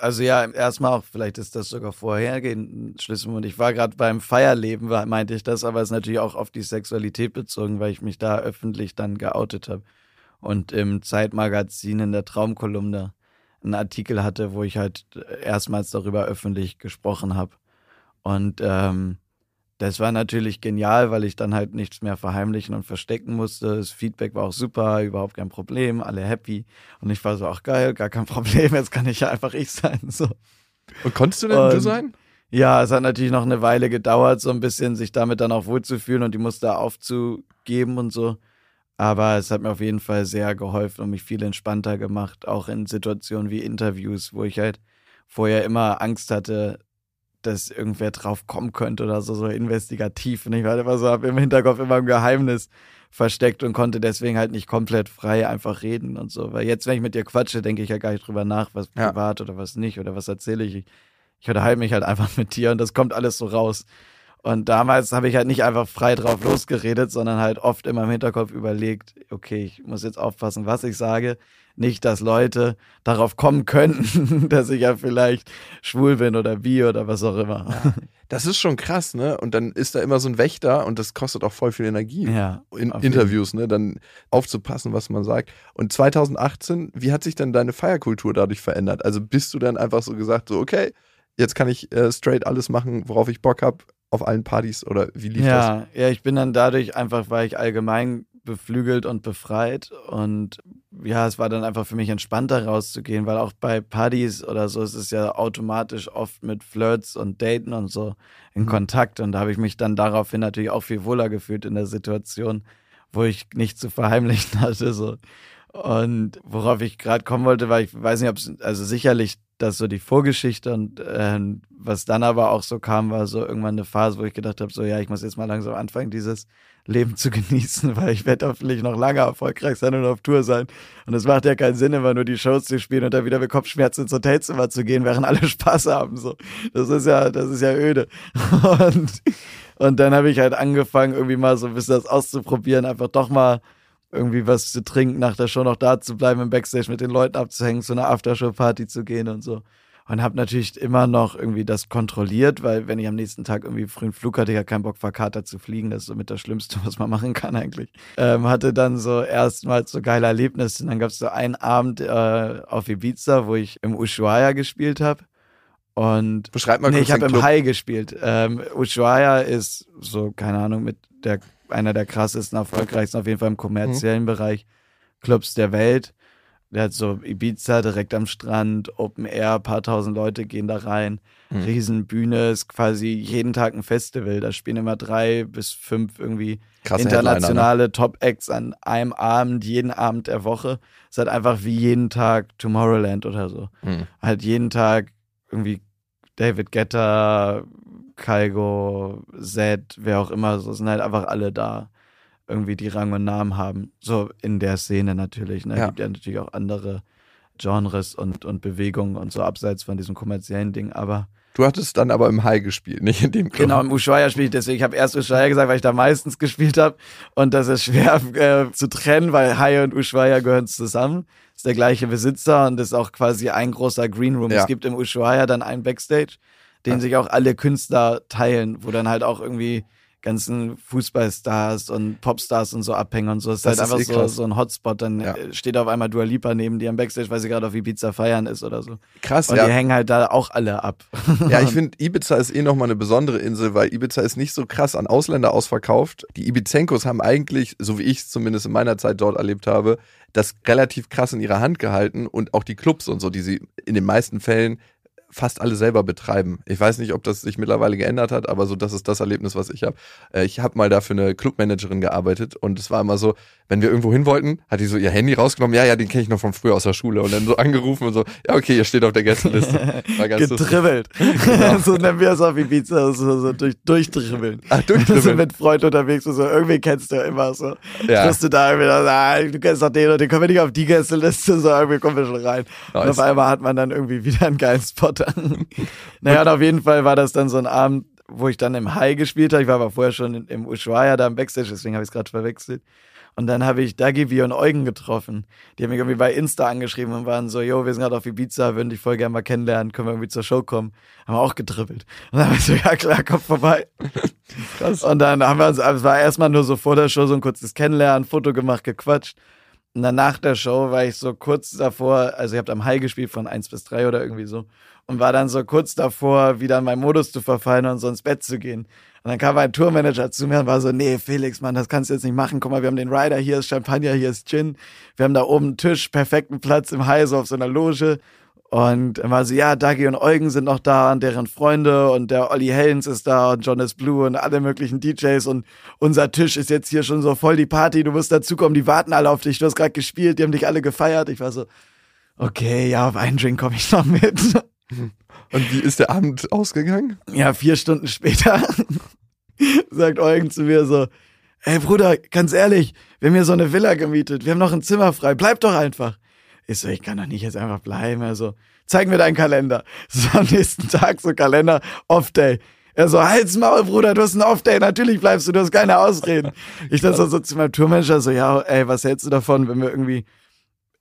Also ja, erstmal auch, vielleicht ist das sogar vorhergehend ein Schlüsselmoment. Ich war gerade beim Feierleben, meinte ich das, aber es ist natürlich auch auf die Sexualität bezogen, weil ich mich da öffentlich dann geoutet habe. Und im Zeitmagazin in der Traumkolumne einen Artikel hatte, wo ich halt erstmals darüber öffentlich gesprochen habe. Und ähm, das war natürlich genial, weil ich dann halt nichts mehr verheimlichen und verstecken musste. Das Feedback war auch super, überhaupt kein Problem, alle happy. Und ich war so, ach geil, gar kein Problem, jetzt kann ich ja einfach ich sein. So. Und konntest du denn und, du sein? Ja, es hat natürlich noch eine Weile gedauert, so ein bisschen sich damit dann auch wohlzufühlen und die Muster aufzugeben und so. Aber es hat mir auf jeden Fall sehr geholfen und mich viel entspannter gemacht, auch in Situationen wie Interviews, wo ich halt vorher immer Angst hatte, dass irgendwer drauf kommen könnte oder so, so investigativ. Und ich war immer so, habe im Hinterkopf immer ein Geheimnis versteckt und konnte deswegen halt nicht komplett frei einfach reden und so. Weil jetzt, wenn ich mit dir quatsche, denke ich ja gar nicht drüber nach, was ja. privat oder was nicht oder was erzähle ich. Ich unterhalte mich halt einfach mit dir und das kommt alles so raus. Und damals habe ich halt nicht einfach frei drauf losgeredet, sondern halt oft immer im Hinterkopf überlegt, okay, ich muss jetzt aufpassen, was ich sage nicht, dass Leute darauf kommen könnten, dass ich ja vielleicht schwul bin oder bi oder was auch immer. Ja, das ist schon krass, ne? Und dann ist da immer so ein Wächter und das kostet auch voll viel Energie. Ja, in Interviews, ne? Dann aufzupassen, was man sagt. Und 2018, wie hat sich denn deine Feierkultur dadurch verändert? Also bist du dann einfach so gesagt, so, okay, jetzt kann ich äh, straight alles machen, worauf ich Bock habe, auf allen Partys oder wie lief ja, das? Ja, ich bin dann dadurch einfach, weil ich allgemein beflügelt und befreit. Und ja, es war dann einfach für mich entspannter rauszugehen, weil auch bei Partys oder so ist es ja automatisch oft mit Flirts und Daten und so in mhm. Kontakt. Und da habe ich mich dann daraufhin natürlich auch viel wohler gefühlt in der Situation, wo ich nichts zu verheimlichen hatte. So. Und worauf ich gerade kommen wollte, war, ich weiß nicht, ob es, also sicherlich das so die Vorgeschichte und äh, was dann aber auch so kam, war so irgendwann eine Phase, wo ich gedacht habe, so ja, ich muss jetzt mal langsam anfangen, dieses Leben zu genießen, weil ich werde hoffentlich noch lange erfolgreich sein und auf Tour sein. Und es macht ja keinen Sinn, immer nur die Shows zu spielen und dann wieder mit Kopfschmerzen ins Hotelzimmer zu gehen, während alle Spaß haben. So, das ist ja, das ist ja öde. Und, und dann habe ich halt angefangen, irgendwie mal so ein bisschen das auszuprobieren, einfach doch mal irgendwie was zu trinken, nach der Show noch da zu bleiben, im Backstage mit den Leuten abzuhängen, zu einer Aftershow-Party zu gehen und so. Und habe natürlich immer noch irgendwie das kontrolliert, weil wenn ich am nächsten Tag irgendwie frühen Flug hatte, ich ja keinen Bock verkatert zu fliegen. Das ist so mit das Schlimmste, was man machen kann eigentlich. Ähm, hatte dann so erstmals so geile Erlebnisse. Und dann gab es so einen Abend äh, auf Ibiza, wo ich im Ushuaia gespielt habe. Und Beschreib mal nee, ich habe im High gespielt. Ähm, Ushuaia ist so, keine Ahnung, mit der einer der krassesten, erfolgreichsten, auf jeden Fall im kommerziellen mhm. Bereich, Clubs der Welt. Der hat so Ibiza direkt am Strand, Open Air, paar tausend Leute gehen da rein. Mhm. Riesenbühne, ist quasi jeden Tag ein Festival. Da spielen immer drei bis fünf irgendwie Krasse internationale ne? Top-Acts an einem Abend, jeden Abend der Woche. Es ist halt einfach wie jeden Tag Tomorrowland oder so. Mhm. Halt jeden Tag irgendwie David Getter, Kaigo, Zed, wer auch immer, so sind halt einfach alle da, irgendwie die Rang und Namen haben. So in der Szene natürlich. Ne? Ja. Gibt ja natürlich auch andere Genres und, und Bewegungen und so abseits von diesem kommerziellen Ding, aber. Du hattest dann aber im High gespielt, nicht in dem Club. Genau, im Ushuaia spiele ich deswegen. Ich habe erst Ushuaia gesagt, weil ich da meistens gespielt habe. Und das ist schwer äh, zu trennen, weil High und Ushuaia gehören zusammen. Ist der gleiche Besitzer und ist auch quasi ein großer Green Room. Ja. Es gibt im Ushuaia dann einen Backstage den sich auch alle Künstler teilen, wo dann halt auch irgendwie ganzen Fußballstars und Popstars und so abhängen und so. Es ist das halt ist einfach eh so, so ein Hotspot. Dann ja. steht auf einmal Dua Lipa neben dir am Backstage, weil sie gerade auf Ibiza feiern ist oder so. Krass, und ja. die hängen halt da auch alle ab. Ja, ich finde, Ibiza ist eh nochmal eine besondere Insel, weil Ibiza ist nicht so krass an Ausländer ausverkauft. Die Ibizenkos haben eigentlich, so wie ich es zumindest in meiner Zeit dort erlebt habe, das relativ krass in ihrer Hand gehalten und auch die Clubs und so, die sie in den meisten Fällen fast alle selber betreiben. Ich weiß nicht, ob das sich mittlerweile geändert hat, aber so das ist das Erlebnis, was ich habe. Äh, ich habe mal dafür eine Clubmanagerin gearbeitet und es war immer so, wenn wir irgendwo hin wollten, hat die so ihr Handy rausgenommen, ja, ja, den kenne ich noch von früher aus der Schule und dann so angerufen und so, ja, okay, ihr steht auf der Gästeliste. Getribbelt. Genau. so nennen wir es auf Ibiza, so, so durch, durchdribbeln. Ach, durchdribbeln. so mit Freunden unterwegs und so, irgendwie kennst du ja immer so. Ja. Bist du da irgendwie, ah, du kennst doch den und den können wir nicht auf die Gästeliste, so irgendwie kommen wir schon rein. Nice. Und auf einmal hat man dann irgendwie wieder einen geilen Spot an. naja, und auf jeden Fall war das dann so ein Abend, wo ich dann im High gespielt habe. Ich war aber vorher schon im Ushuaia da im Backstage, deswegen habe ich es gerade verwechselt. Und dann habe ich Dagivi und Eugen getroffen. Die haben mich irgendwie bei Insta angeschrieben und waren so, yo, wir sind gerade auf Ibiza, würden dich voll gerne mal kennenlernen, können wir irgendwie zur Show kommen. Haben wir auch getribbelt. Und dann war ich so, ja klar, komm vorbei. Krass. Und dann haben wir uns, es war erstmal nur so vor der Show so ein kurzes Kennenlernen, Foto gemacht, gequatscht. Und dann nach der Show war ich so kurz davor, also ihr habt am High gespielt von 1 bis 3 oder irgendwie so. Und war dann so kurz davor, wieder in meinen Modus zu verfallen und so ins Bett zu gehen. Und dann kam ein Tourmanager zu mir und war so, nee, Felix, Mann, das kannst du jetzt nicht machen. Guck mal, wir haben den Rider, hier ist Champagner, hier ist Gin. Wir haben da oben einen Tisch, perfekten Platz im High, so auf so einer Loge. Und er war so, ja, Dagi und Eugen sind noch da und deren Freunde und der Olli Helens ist da und Jonas Blue und alle möglichen DJs und unser Tisch ist jetzt hier schon so voll die Party, du musst dazukommen, die warten alle auf dich, du hast gerade gespielt, die haben dich alle gefeiert. Ich war so, okay, ja, auf einen Drink komme ich noch mit. Und wie ist der Abend ausgegangen? Ja, vier Stunden später sagt Eugen zu mir so, ey Bruder, ganz ehrlich, wir haben hier so eine Villa gemietet, wir haben noch ein Zimmer frei, bleib doch einfach. Ich so, ich kann doch nicht jetzt einfach bleiben. Also, zeig mir deinen Kalender. So am nächsten Tag so Kalender, Off-Day. Er so, halt's Maul, Bruder, du hast einen Off-Day, natürlich bleibst du, du hast keine Ausreden. Ich dann so, zu meinem Tourmanager so, ja, ey, was hältst du davon, wenn wir irgendwie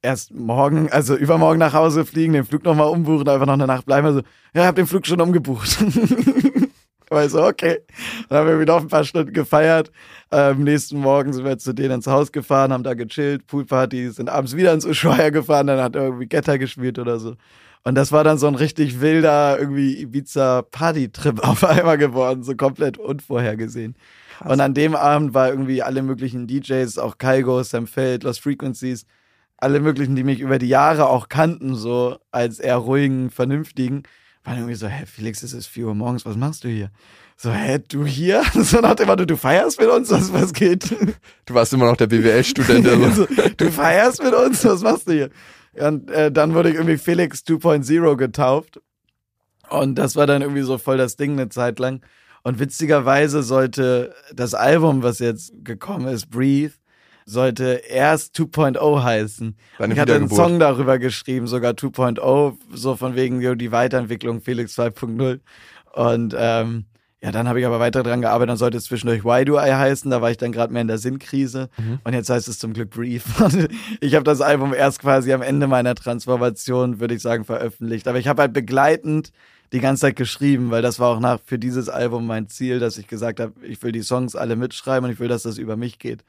erst morgen, also übermorgen nach Hause fliegen, den Flug nochmal umbuchen, einfach noch eine Nacht bleiben. Also, ja, ich hab den Flug schon umgebucht. Weil so, okay. Dann haben wir wieder auf ein paar Stunden gefeiert. Am ähm, nächsten Morgen sind wir zu denen ins Haus gefahren, haben da gechillt, Poolparty, sind abends wieder ins Ushuaia gefahren, dann hat er irgendwie Getter gespielt oder so. Und das war dann so ein richtig wilder, irgendwie Ibiza-Party-Trip auf einmal geworden, so komplett unvorhergesehen. Krass. Und an dem Abend war irgendwie alle möglichen DJs, auch Kaigo, Sam Feld, Lost Frequencies, alle möglichen, die mich über die Jahre auch kannten, so als eher ruhigen, vernünftigen, waren irgendwie so, hä, Felix, es ist 4 Uhr morgens, was machst du hier? So, hä, du hier? So nach dem Motto, du feierst mit uns, was, was geht? Du warst immer noch der BWL-Student. Also. du feierst mit uns, was machst du hier? Und äh, dann wurde ich irgendwie Felix 2.0 getauft. Und das war dann irgendwie so voll das Ding eine Zeit lang. Und witzigerweise sollte das Album, was jetzt gekommen ist, Breathe, sollte erst 2.0 heißen. ich hatte einen Song darüber geschrieben, sogar 2.0, so von wegen jo, die Weiterentwicklung Felix 2.0. Und ähm, ja, dann habe ich aber weiter dran gearbeitet, dann sollte es zwischendurch Why Do I heißen, da war ich dann gerade mehr in der Sinnkrise mhm. und jetzt heißt es zum Glück Brief. ich habe das Album erst quasi am Ende meiner Transformation, würde ich sagen, veröffentlicht. Aber ich habe halt begleitend die ganze Zeit geschrieben, weil das war auch nach für dieses Album mein Ziel, dass ich gesagt habe, ich will die Songs alle mitschreiben und ich will, dass das über mich geht.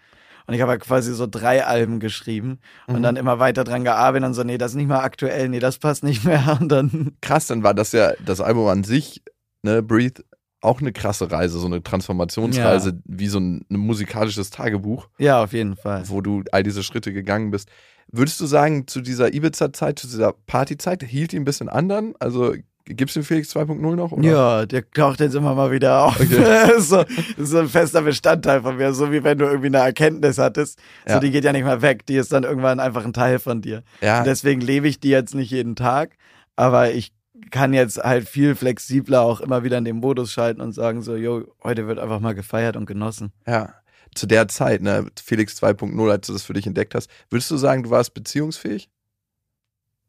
Und ich habe halt quasi so drei Alben geschrieben mhm. und dann immer weiter dran gearbeitet und so, nee, das ist nicht mehr aktuell, nee, das passt nicht mehr. Und dann. Krass, dann war das ja das Album an sich, ne, Breathe, auch eine krasse Reise, so eine Transformationsreise, ja. wie so ein, ein, musikalisches Tagebuch. Ja, auf jeden Fall. Wo du all diese Schritte gegangen bist. Würdest du sagen, zu dieser Ibiza-Zeit, zu dieser Partyzeit, hielt die ein bisschen anderen? Also Gibt es den Felix 2.0 noch? Oder? Ja, der taucht jetzt immer mal wieder auf. Okay. so, das ist so ein fester Bestandteil von mir. So wie wenn du irgendwie eine Erkenntnis hattest. Ja. So, die geht ja nicht mehr weg. Die ist dann irgendwann einfach ein Teil von dir. Ja. Und deswegen lebe ich die jetzt nicht jeden Tag. Aber ich kann jetzt halt viel flexibler auch immer wieder in den Modus schalten und sagen so, jo, heute wird einfach mal gefeiert und genossen. Ja. Zu der Zeit, ne, Felix 2.0, als du das für dich entdeckt hast, würdest du sagen, du warst beziehungsfähig?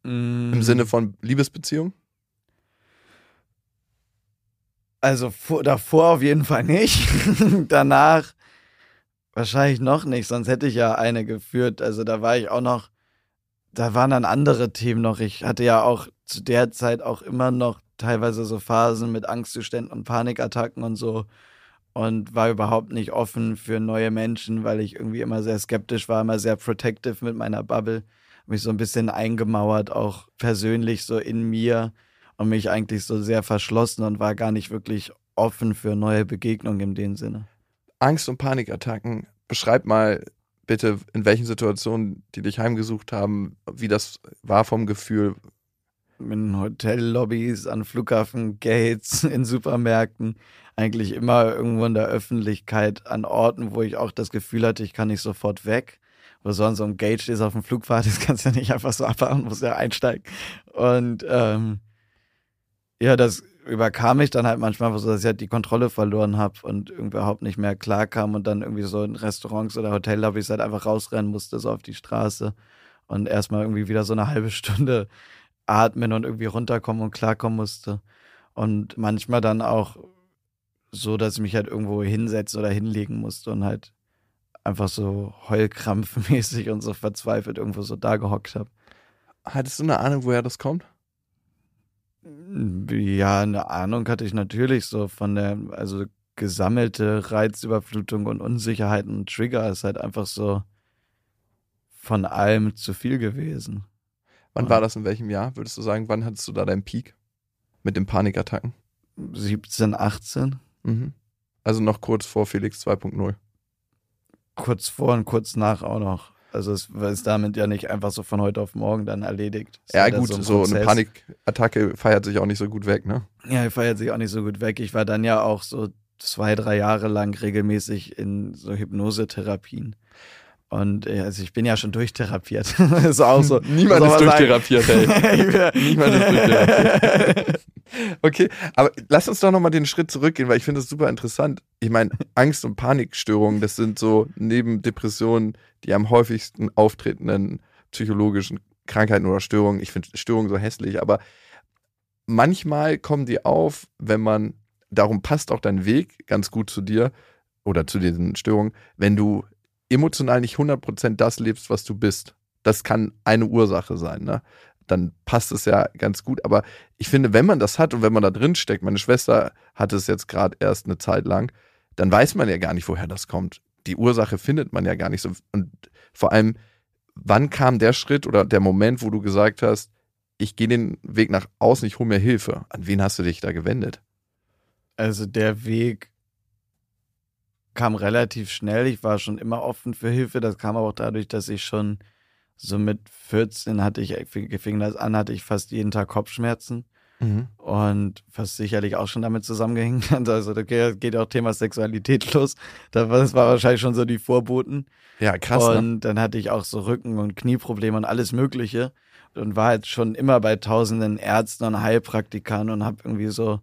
Mm. Im Sinne von Liebesbeziehung? Also vor, davor auf jeden Fall nicht. Danach wahrscheinlich noch nicht, sonst hätte ich ja eine geführt. Also da war ich auch noch, da waren dann andere Themen noch. Ich hatte ja auch zu der Zeit auch immer noch teilweise so Phasen mit Angstzuständen und Panikattacken und so und war überhaupt nicht offen für neue Menschen, weil ich irgendwie immer sehr skeptisch war, immer sehr protective mit meiner Bubble, mich so ein bisschen eingemauert, auch persönlich so in mir und mich eigentlich so sehr verschlossen und war gar nicht wirklich offen für neue Begegnungen in dem Sinne. Angst- und Panikattacken, beschreib mal bitte, in welchen Situationen die dich heimgesucht haben, wie das war vom Gefühl. in Hotellobbys, an Flughafengates, in Supermärkten, eigentlich immer irgendwo in der Öffentlichkeit, an Orten, wo ich auch das Gefühl hatte, ich kann nicht sofort weg. Wo sonst so ein Gate ist auf dem Flugfahrt, das kannst du ja nicht einfach so abhauen, musst ja einsteigen. Und ähm, ja, das überkam mich dann halt manchmal so, dass ich halt die Kontrolle verloren habe und überhaupt nicht mehr klar kam und dann irgendwie so in Restaurants oder Hotellobbys halt einfach rausrennen musste, so auf die Straße und erstmal irgendwie wieder so eine halbe Stunde atmen und irgendwie runterkommen und klarkommen musste. Und manchmal dann auch so, dass ich mich halt irgendwo hinsetzen oder hinlegen musste und halt einfach so heulkrampfmäßig und so verzweifelt irgendwo so da gehockt habe. Hattest du eine Ahnung, woher das kommt? Ja, eine Ahnung hatte ich natürlich so von der, also gesammelte Reizüberflutung und Unsicherheiten und Trigger ist halt einfach so von allem zu viel gewesen. Wann war das in welchem Jahr? Würdest du sagen, wann hattest du da deinen Peak mit den Panikattacken? 17, 18. Mhm. Also noch kurz vor Felix 2.0. Kurz vor und kurz nach auch noch. Also es ist damit ja nicht einfach so von heute auf morgen dann erledigt. ja gut, so, ein so eine Panikattacke feiert sich auch nicht so gut weg, ne? Ja, feiert sich auch nicht so gut weg. Ich war dann ja auch so zwei, drei Jahre lang regelmäßig in so Hypnosetherapien. Und also ich bin ja schon durchtherapiert. ist auch so. Niemand ist durchtherapiert, ey. Niemand ist durchtherapiert. Okay, aber lass uns doch nochmal den Schritt zurückgehen, weil ich finde das super interessant. Ich meine, Angst- und Panikstörungen, das sind so neben Depressionen die am häufigsten auftretenden psychologischen Krankheiten oder Störungen. Ich finde Störungen so hässlich, aber manchmal kommen die auf, wenn man, darum passt auch dein Weg ganz gut zu dir oder zu diesen Störungen, wenn du emotional nicht 100% das lebst, was du bist. Das kann eine Ursache sein, ne? Dann passt es ja ganz gut. Aber ich finde, wenn man das hat und wenn man da drin steckt, meine Schwester hatte es jetzt gerade erst eine Zeit lang, dann weiß man ja gar nicht, woher das kommt. Die Ursache findet man ja gar nicht so. Und vor allem, wann kam der Schritt oder der Moment, wo du gesagt hast, ich gehe den Weg nach außen, ich hole mir Hilfe? An wen hast du dich da gewendet? Also der Weg kam relativ schnell. Ich war schon immer offen für Hilfe. Das kam aber auch dadurch, dass ich schon so mit 14 hatte ich, fing das an, hatte ich fast jeden Tag Kopfschmerzen. Mhm. Und was sicherlich auch schon damit zusammengehängt hat. Also da geht auch Thema Sexualität los. Das war wahrscheinlich schon so die Vorboten. Ja, krass. Ne? Und ne? dann hatte ich auch so Rücken- und Knieprobleme und alles Mögliche. Und war halt schon immer bei tausenden Ärzten und Heilpraktikern und habe irgendwie so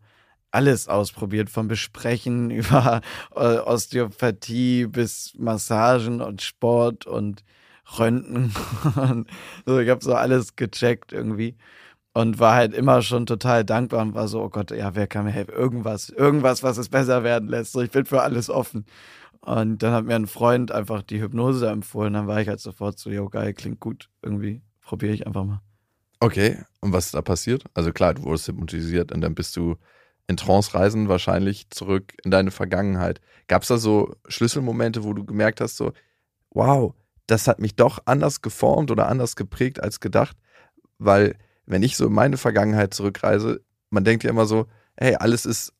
alles ausprobiert, vom Besprechen über äh, Osteopathie bis Massagen und Sport und Röntgen. so, ich habe so alles gecheckt irgendwie und war halt immer schon total dankbar und war so, oh Gott, ja, wer kann mir helfen? Irgendwas, irgendwas, was es besser werden lässt. So, ich bin für alles offen. Und dann hat mir ein Freund einfach die Hypnose empfohlen. Dann war ich halt sofort so, jo, geil, klingt gut. Irgendwie probiere ich einfach mal. Okay, und was ist da passiert? Also klar, du wurdest hypnotisiert und dann bist du in Trance-Reisen wahrscheinlich zurück in deine Vergangenheit. Gab es da so Schlüsselmomente, wo du gemerkt hast, so, wow, das hat mich doch anders geformt oder anders geprägt als gedacht? Weil, wenn ich so in meine Vergangenheit zurückreise, man denkt ja immer so, hey, alles ist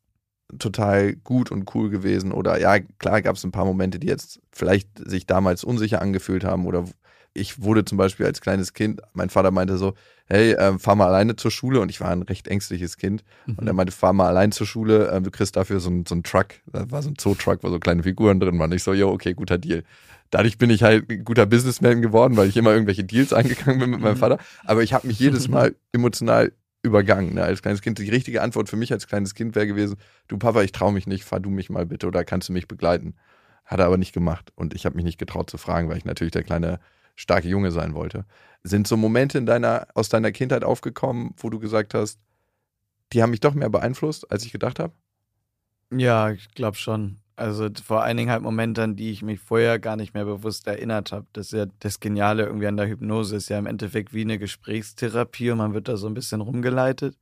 total gut und cool gewesen oder ja, klar gab es ein paar Momente, die jetzt vielleicht sich damals unsicher angefühlt haben oder ich wurde zum Beispiel als kleines Kind, mein Vater meinte so, hey, äh, fahr mal alleine zur Schule und ich war ein recht ängstliches Kind mhm. und er meinte, fahr mal allein zur Schule, äh, du kriegst dafür so, so einen Truck, da war so ein Zoo-Truck, wo so kleine Figuren drin waren. Ich so, jo, okay, guter Deal. Dadurch bin ich halt ein guter Businessman geworden, weil ich immer irgendwelche Deals eingegangen bin mit meinem mhm. Vater. Aber ich habe mich jedes Mal emotional übergangen ne, als kleines Kind. Die richtige Antwort für mich als kleines Kind wäre gewesen, du Papa, ich traue mich nicht, fahr du mich mal bitte oder kannst du mich begleiten. Hat er aber nicht gemacht und ich habe mich nicht getraut zu fragen, weil ich natürlich der kleine starke Junge sein wollte. Sind so Momente in deiner, aus deiner Kindheit aufgekommen, wo du gesagt hast, die haben mich doch mehr beeinflusst, als ich gedacht habe? Ja, ich glaube schon. Also vor allen Dingen halt Momente, an die ich mich vorher gar nicht mehr bewusst erinnert habe. Das ist ja das Geniale irgendwie an der Hypnose, ist ja im Endeffekt wie eine Gesprächstherapie und man wird da so ein bisschen rumgeleitet.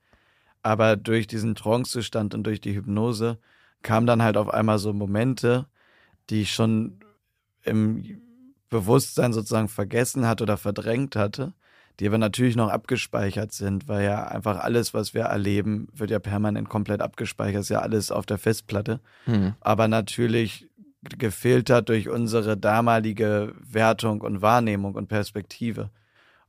Aber durch diesen Trancezustand und durch die Hypnose kamen dann halt auf einmal so Momente, die ich schon im Bewusstsein sozusagen vergessen hatte oder verdrängt hatte, die aber natürlich noch abgespeichert sind, weil ja einfach alles, was wir erleben, wird ja permanent komplett abgespeichert, ist ja alles auf der Festplatte. Mhm. Aber natürlich gefiltert durch unsere damalige Wertung und Wahrnehmung und Perspektive.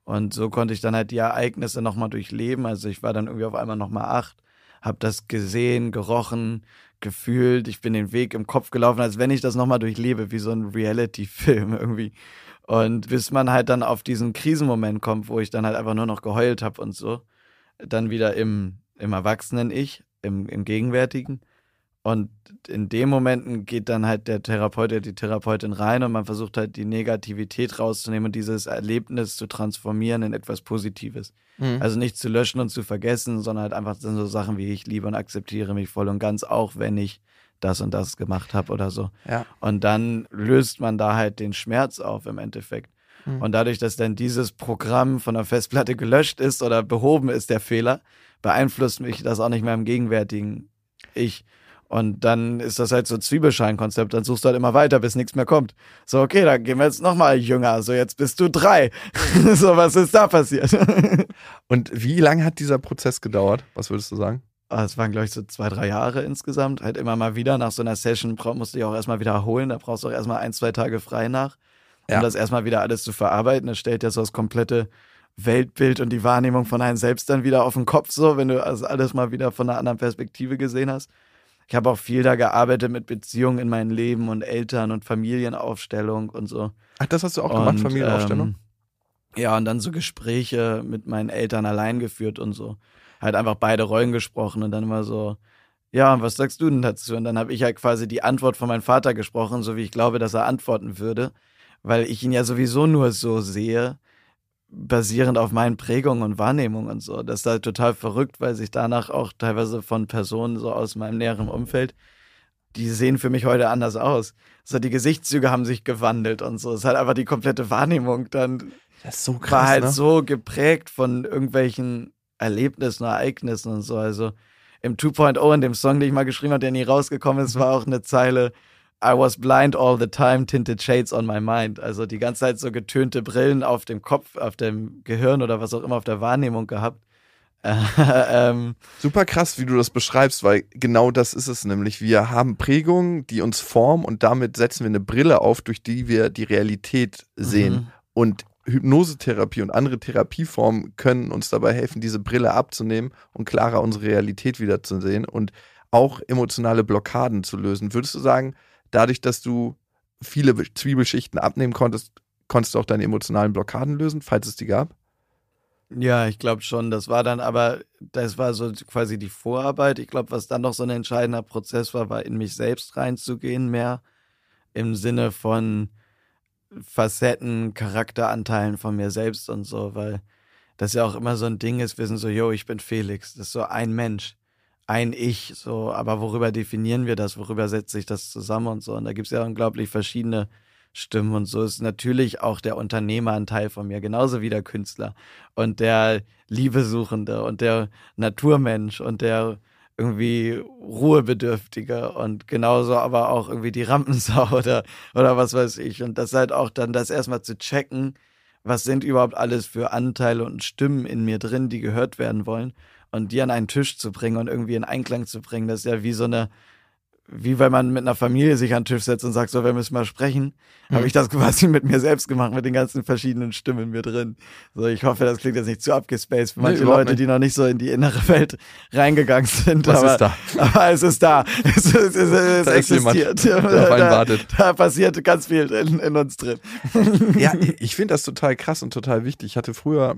Und so konnte ich dann halt die Ereignisse nochmal durchleben. Also ich war dann irgendwie auf einmal nochmal acht, habe das gesehen, gerochen, gefühlt. Ich bin den Weg im Kopf gelaufen, als wenn ich das nochmal durchlebe, wie so ein Reality-Film irgendwie. Und bis man halt dann auf diesen Krisenmoment kommt, wo ich dann halt einfach nur noch geheult habe und so, dann wieder im, im Erwachsenen-Ich, im, im Gegenwärtigen. Und in den Momenten geht dann halt der Therapeut oder die Therapeutin rein und man versucht halt die Negativität rauszunehmen und dieses Erlebnis zu transformieren in etwas Positives. Mhm. Also nicht zu löschen und zu vergessen, sondern halt einfach so Sachen wie ich liebe und akzeptiere mich voll und ganz, auch wenn ich das und das gemacht habe oder so. Ja. Und dann löst man da halt den Schmerz auf im Endeffekt. Mhm. Und dadurch, dass dann dieses Programm von der Festplatte gelöscht ist oder behoben ist, der Fehler, beeinflusst mich das auch nicht mehr im gegenwärtigen Ich. Und dann ist das halt so Zwiebelscheinkonzept. Dann suchst du halt immer weiter, bis nichts mehr kommt. So, okay, dann gehen wir jetzt nochmal jünger. So, jetzt bist du drei. so, was ist da passiert? Und wie lange hat dieser Prozess gedauert? Was würdest du sagen? Ah, es waren, glaube ich, so zwei, drei Jahre insgesamt. Halt immer mal wieder. Nach so einer Session musst du dich auch erstmal wiederholen. Da brauchst du auch erstmal ein, zwei Tage frei nach, um ja. das erstmal wieder alles zu verarbeiten. Das stellt ja so das komplette Weltbild und die Wahrnehmung von einem selbst dann wieder auf den Kopf, so, wenn du also alles mal wieder von einer anderen Perspektive gesehen hast. Ich habe auch viel da gearbeitet mit Beziehungen in meinem Leben und Eltern und Familienaufstellung und so. Ach, das hast du auch und, gemacht, Familienaufstellung? Ähm, ja, und dann so Gespräche mit meinen Eltern allein geführt und so halt einfach beide Rollen gesprochen und dann immer so, ja, was sagst du denn dazu? Und dann habe ich halt quasi die Antwort von meinem Vater gesprochen, so wie ich glaube, dass er antworten würde, weil ich ihn ja sowieso nur so sehe, basierend auf meinen Prägungen und Wahrnehmungen und so. Das ist halt total verrückt, weil sich danach auch teilweise von Personen so aus meinem näheren Umfeld, die sehen für mich heute anders aus. So, die Gesichtszüge haben sich gewandelt und so. Es ist halt einfach die komplette Wahrnehmung dann. Das ist so krass. War halt ne? so geprägt von irgendwelchen Erlebnissen, Ereignissen und so. Also im 2.0, in dem Song, den ich mal geschrieben habe, der nie rausgekommen ist, war auch eine Zeile, I was blind all the time, tinted shades on my mind. Also die ganze Zeit so getönte Brillen auf dem Kopf, auf dem Gehirn oder was auch immer auf der Wahrnehmung gehabt. ähm, Super krass, wie du das beschreibst, weil genau das ist es nämlich. Wir haben Prägungen, die uns formen und damit setzen wir eine Brille auf, durch die wir die Realität sehen. Mhm. Und Hypnosetherapie und andere Therapieformen können uns dabei helfen, diese Brille abzunehmen und klarer unsere Realität wiederzusehen und auch emotionale Blockaden zu lösen. Würdest du sagen, dadurch, dass du viele Zwiebelschichten abnehmen konntest, konntest du auch deine emotionalen Blockaden lösen, falls es die gab? Ja, ich glaube schon. Das war dann aber, das war so quasi die Vorarbeit. Ich glaube, was dann noch so ein entscheidender Prozess war, war in mich selbst reinzugehen mehr. Im Sinne von, Facetten, Charakteranteilen von mir selbst und so, weil das ja auch immer so ein Ding ist, wir sind so, yo, ich bin Felix, das ist so ein Mensch, ein Ich, so, aber worüber definieren wir das, worüber setzt sich das zusammen und so, und da gibt es ja unglaublich verschiedene Stimmen und so ist natürlich auch der Unternehmer ein Teil von mir, genauso wie der Künstler und der Liebesuchende und der Naturmensch und der irgendwie ruhebedürftiger und genauso aber auch irgendwie die Rampensau oder, oder was weiß ich. Und das halt auch dann das erstmal zu checken, was sind überhaupt alles für Anteile und Stimmen in mir drin, die gehört werden wollen und die an einen Tisch zu bringen und irgendwie in Einklang zu bringen. Das ist ja wie so eine, wie wenn man mit einer Familie sich an den Tisch setzt und sagt, so, wir müssen mal sprechen, mhm. habe ich das quasi mit mir selbst gemacht, mit den ganzen verschiedenen Stimmen mir drin. So, ich hoffe, das klingt jetzt nicht zu abgespaced für manche nee, Leute, nicht. die noch nicht so in die innere Welt reingegangen sind. Was aber, ist da? Aber es ist da. Es, es, es, es da existiert. Jemand, der da, wartet. da passiert ganz viel in, in uns drin. Ja, ich finde das total krass und total wichtig. Ich hatte früher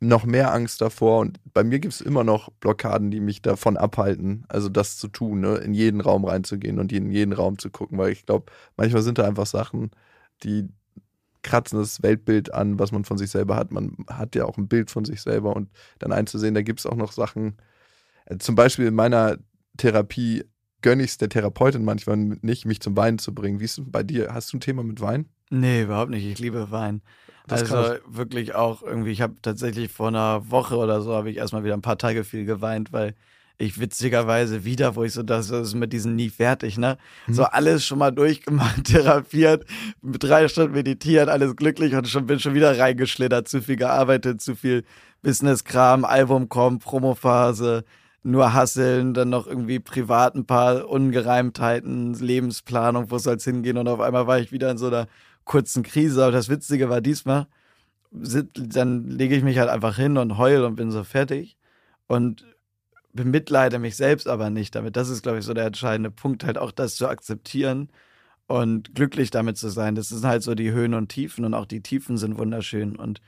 noch mehr Angst davor und bei mir gibt es immer noch Blockaden, die mich davon abhalten, also das zu tun, ne? in jeden Raum reinzugehen und in jeden Raum zu gucken, weil ich glaube, manchmal sind da einfach Sachen, die kratzen das Weltbild an, was man von sich selber hat. Man hat ja auch ein Bild von sich selber und dann einzusehen, da gibt es auch noch Sachen, äh, zum Beispiel in meiner Therapie gönne ich es der Therapeutin manchmal nicht, mich zum Weinen zu bringen. Wie ist es bei dir? Hast du ein Thema mit Wein? Nee, überhaupt nicht. Ich liebe Wein. Das also wirklich auch irgendwie, ich habe tatsächlich vor einer Woche oder so, habe ich erstmal wieder ein paar Tage viel geweint, weil ich witzigerweise wieder, wo ich so, das ist mit diesen nie fertig, ne? Mhm. So alles schon mal durchgemacht, therapiert, mit drei Stunden meditiert, alles glücklich und schon bin schon wieder reingeschlittert, zu viel gearbeitet, zu viel Business-Kram, Album kommt, Promophase, nur hasseln, dann noch irgendwie privat ein paar Ungereimtheiten, Lebensplanung, wo soll es hingehen und auf einmal war ich wieder in so einer kurzen Krise. Aber das Witzige war diesmal, dann lege ich mich halt einfach hin und heul und bin so fertig und bemitleide mich selbst aber nicht damit. Das ist, glaube ich, so der entscheidende Punkt, halt auch das zu akzeptieren und glücklich damit zu sein. Das sind halt so die Höhen und Tiefen und auch die Tiefen sind wunderschön und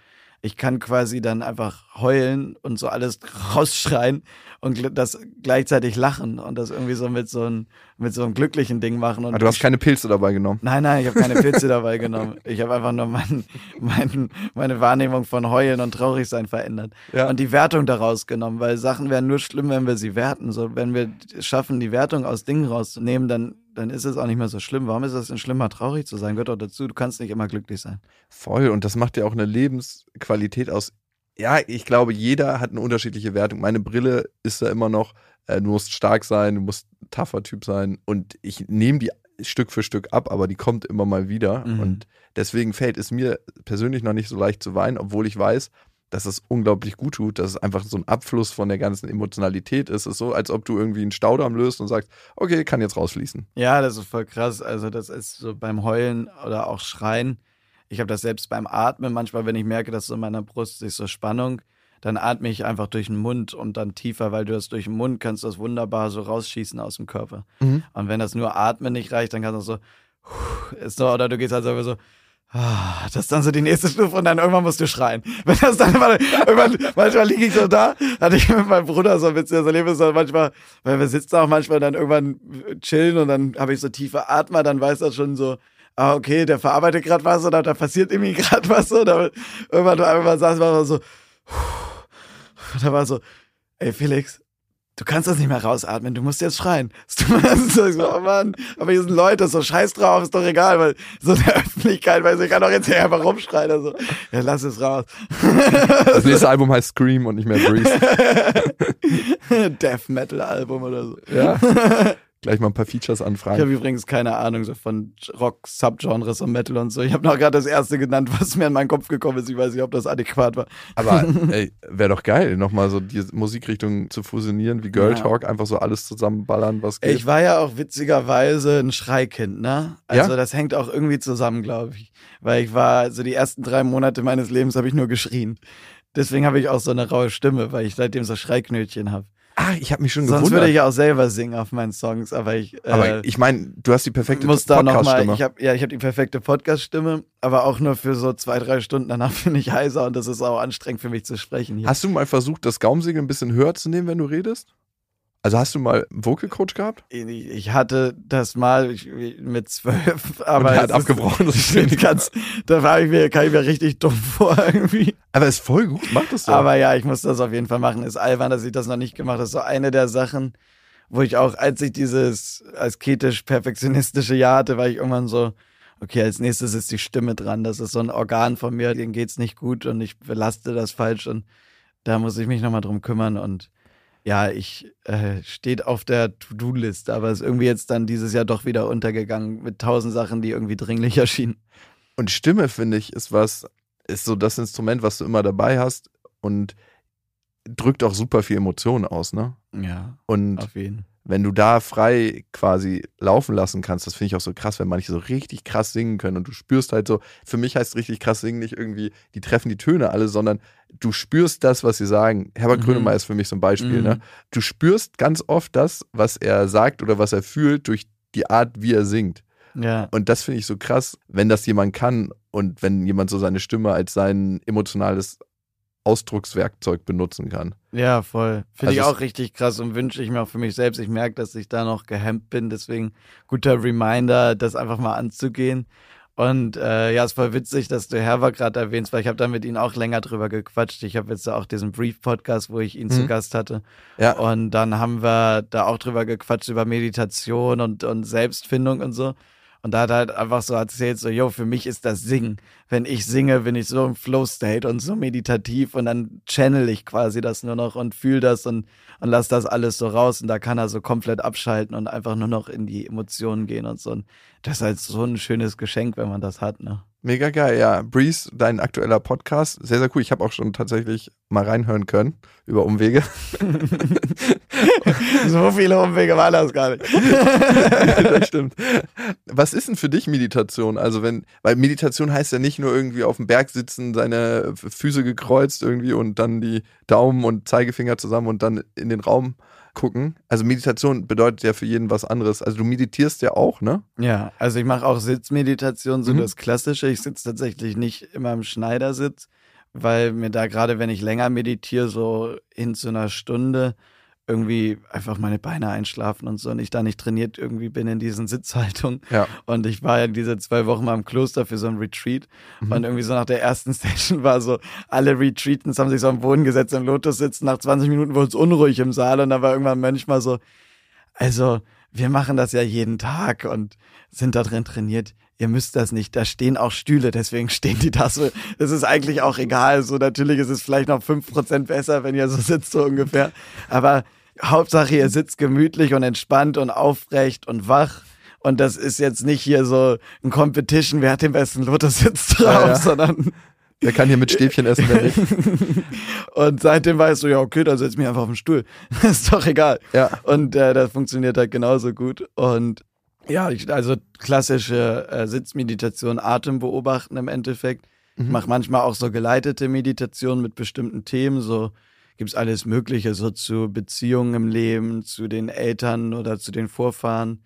ich kann quasi dann einfach heulen und so alles rausschreien und das gleichzeitig lachen und das irgendwie so mit so einem, mit so einem glücklichen Ding machen. Und Aber du hast keine Pilze dabei genommen? Nein, nein, ich habe keine Pilze dabei genommen. Ich habe einfach nur mein, mein, meine Wahrnehmung von Heulen und Traurigsein verändert ja. und die Wertung daraus genommen, weil Sachen wären nur schlimm, wenn wir sie werten. So, wenn wir schaffen, die Wertung aus Dingen rauszunehmen, dann dann ist es auch nicht mehr so schlimm. Warum ist es denn schlimmer, traurig zu sein? Gehört auch dazu. Du kannst nicht immer glücklich sein. Voll. Und das macht ja auch eine Lebensqualität aus. Ja, ich glaube, jeder hat eine unterschiedliche Wertung. Meine Brille ist da immer noch, äh, du musst stark sein, du musst ein tougher Typ sein. Und ich nehme die Stück für Stück ab, aber die kommt immer mal wieder. Mhm. Und deswegen fällt es mir persönlich noch nicht so leicht zu weinen, obwohl ich weiß, dass es unglaublich gut tut, dass es einfach so ein Abfluss von der ganzen Emotionalität ist. Es ist so, als ob du irgendwie einen Staudamm löst und sagst, okay, kann jetzt rausfließen. Ja, das ist voll krass. Also das ist so beim Heulen oder auch Schreien. Ich habe das selbst beim Atmen manchmal, wenn ich merke, dass so in meiner Brust sich so Spannung, dann atme ich einfach durch den Mund und dann tiefer, weil du das durch den Mund kannst das wunderbar so rausschießen aus dem Körper. Mhm. Und wenn das nur Atmen nicht reicht, dann kannst du so, ist so oder du gehst halt so das ist dann so die nächste Stufe und dann irgendwann musst du schreien. Wenn das dann immer, irgendwann, manchmal liege ich so da, hatte ich mit meinem Bruder so ein bisschen, so lebe so manchmal, weil wir sitzen auch manchmal dann irgendwann chillen und dann habe ich so tiefe Atmer, dann weiß das schon so, ah, okay, der verarbeitet gerade was oder da passiert irgendwie gerade was oder irgendwann einmal saß man so, da war so, ey Felix, du kannst das nicht mehr rausatmen, du musst jetzt schreien. So, oh Mann, aber hier sind Leute, so scheiß drauf, ist doch egal, weil so in der Öffentlichkeit, weil ich kann doch jetzt hier einfach rumschreien. Also, ja, lass es raus. Das nächste Album heißt Scream und nicht mehr Breeze. Death Metal Album oder so. Ja. gleich mal ein paar Features anfragen. Ich habe übrigens keine Ahnung so von Rock-Subgenres und Metal und so. Ich habe noch gerade das erste genannt, was mir in meinen Kopf gekommen ist. Ich weiß nicht, ob das adäquat war. Aber ey, wäre doch geil, nochmal so die Musikrichtung zu fusionieren wie Girl ja. Talk, einfach so alles zusammenballern, was geht. Ich war ja auch witzigerweise ein Schreikind, ne? Also ja? das hängt auch irgendwie zusammen, glaube ich. Weil ich war, so die ersten drei Monate meines Lebens habe ich nur geschrien. Deswegen habe ich auch so eine raue Stimme, weil ich seitdem so Schreiknötchen habe. Ah, ich habe mich schon Sonst gewundert. Sonst würde ich auch selber singen auf meinen Songs, aber ich. Äh, aber ich meine, du hast die perfekte Podcast-Stimme. Ich habe ja, ich habe die perfekte Podcast-Stimme, aber auch nur für so zwei, drei Stunden. Danach bin ich heiser und das ist auch anstrengend für mich zu sprechen. Hier. Hast du mal versucht, das Gaumsegel ein bisschen höher zu nehmen, wenn du redest? Also hast du mal Vocal Coach gehabt? Ich hatte das mal mit zwölf, aber Und er hat abgebrochen. Das ganz, da war ich mir, kam ich mir richtig dumm vor irgendwie. Aber ist voll gut, mach das doch. Aber ja, ich muss das auf jeden Fall machen. Ist albern, dass ich das noch nicht gemacht habe. Das ist so eine der Sachen, wo ich auch, als ich dieses asketisch-perfektionistische Jahr hatte, war ich irgendwann so, okay, als nächstes ist die Stimme dran. Das ist so ein Organ von mir, dem geht's nicht gut und ich belaste das falsch und da muss ich mich nochmal drum kümmern und ja, ich äh, steht auf der To-Do-Liste, aber ist irgendwie jetzt dann dieses Jahr doch wieder untergegangen mit tausend Sachen, die irgendwie dringlich erschienen. Und Stimme, finde ich, ist was, ist so das Instrument, was du immer dabei hast und drückt auch super viel Emotionen aus, ne? Ja. Und auf jeden wenn du da frei quasi laufen lassen kannst, das finde ich auch so krass, wenn manche so richtig krass singen können und du spürst halt so, für mich heißt richtig krass singen nicht irgendwie, die treffen die Töne alle, sondern du spürst das, was sie sagen. Herbert mhm. Grönemeyer ist für mich so ein Beispiel, mhm. ne? Du spürst ganz oft das, was er sagt oder was er fühlt durch die Art, wie er singt. Ja. Und das finde ich so krass, wenn das jemand kann und wenn jemand so seine Stimme als sein emotionales Ausdruckswerkzeug benutzen kann. Ja, voll. Finde also ich auch richtig krass und wünsche ich mir auch für mich selbst. Ich merke, dass ich da noch gehemmt bin. Deswegen guter Reminder, das einfach mal anzugehen. Und äh, ja, es voll witzig, dass du Herbert gerade erwähnst, weil ich habe da mit ihm auch länger drüber gequatscht. Ich habe jetzt auch diesen Brief-Podcast, wo ich ihn mhm. zu Gast hatte. Ja. Und dann haben wir da auch drüber gequatscht, über Meditation und, und Selbstfindung und so. Und da hat er halt einfach so erzählt, so, yo, für mich ist das Singen. Wenn ich singe, bin ich so im Flow-State und so meditativ und dann channel ich quasi das nur noch und fühle das und, und lass das alles so raus. Und da kann er so komplett abschalten und einfach nur noch in die Emotionen gehen und so. Und das ist halt so ein schönes Geschenk, wenn man das hat, ne? Mega geil, ja. Breeze, dein aktueller Podcast, sehr, sehr cool. Ich habe auch schon tatsächlich mal reinhören können über Umwege. so viele Umwege waren das gar nicht. das stimmt. Was ist denn für dich Meditation? Also wenn, weil Meditation heißt ja nicht nur irgendwie auf dem Berg sitzen, seine Füße gekreuzt irgendwie und dann die Daumen und Zeigefinger zusammen und dann in den Raum gucken. Also Meditation bedeutet ja für jeden was anderes. Also du meditierst ja auch, ne? Ja, also ich mache auch Sitzmeditation, so mhm. das Klassische. Ich sitze tatsächlich nicht immer im Schneidersitz, weil mir da gerade, wenn ich länger meditiere, so hin zu einer Stunde, irgendwie einfach meine Beine einschlafen und so und ich da nicht trainiert irgendwie bin in diesen Sitzhaltungen. Ja. Und ich war ja diese zwei Wochen mal im Kloster für so ein Retreat mhm. und irgendwie so nach der ersten Session war so, alle Retreatants haben sich so am Boden gesetzt im Lotus sitzen. Nach 20 Minuten wurde es unruhig im Saal und da war irgendwann manchmal so, also wir machen das ja jeden Tag und sind da drin trainiert. Ihr müsst das nicht. Da stehen auch Stühle, deswegen stehen die da so. Das ist eigentlich auch egal. So, natürlich ist es vielleicht noch fünf Prozent besser, wenn ihr so sitzt, so ungefähr. Aber Hauptsache, ihr sitzt gemütlich und entspannt und aufrecht und wach. Und das ist jetzt nicht hier so ein Competition, wer hat den besten Lotus-Sitz drauf, ja, ja. sondern. Wer kann hier mit Stäbchen essen, wenn nicht? und seitdem weißt du, ja, okay, dann setz mich einfach auf den Stuhl. ist doch egal. Ja. Und äh, das funktioniert halt genauso gut. Und ja, ich, also klassische äh, Sitzmeditation, Atem beobachten im Endeffekt. Mhm. Ich mache manchmal auch so geleitete Meditationen mit bestimmten Themen, so gibt es alles Mögliche, so zu Beziehungen im Leben, zu den Eltern oder zu den Vorfahren.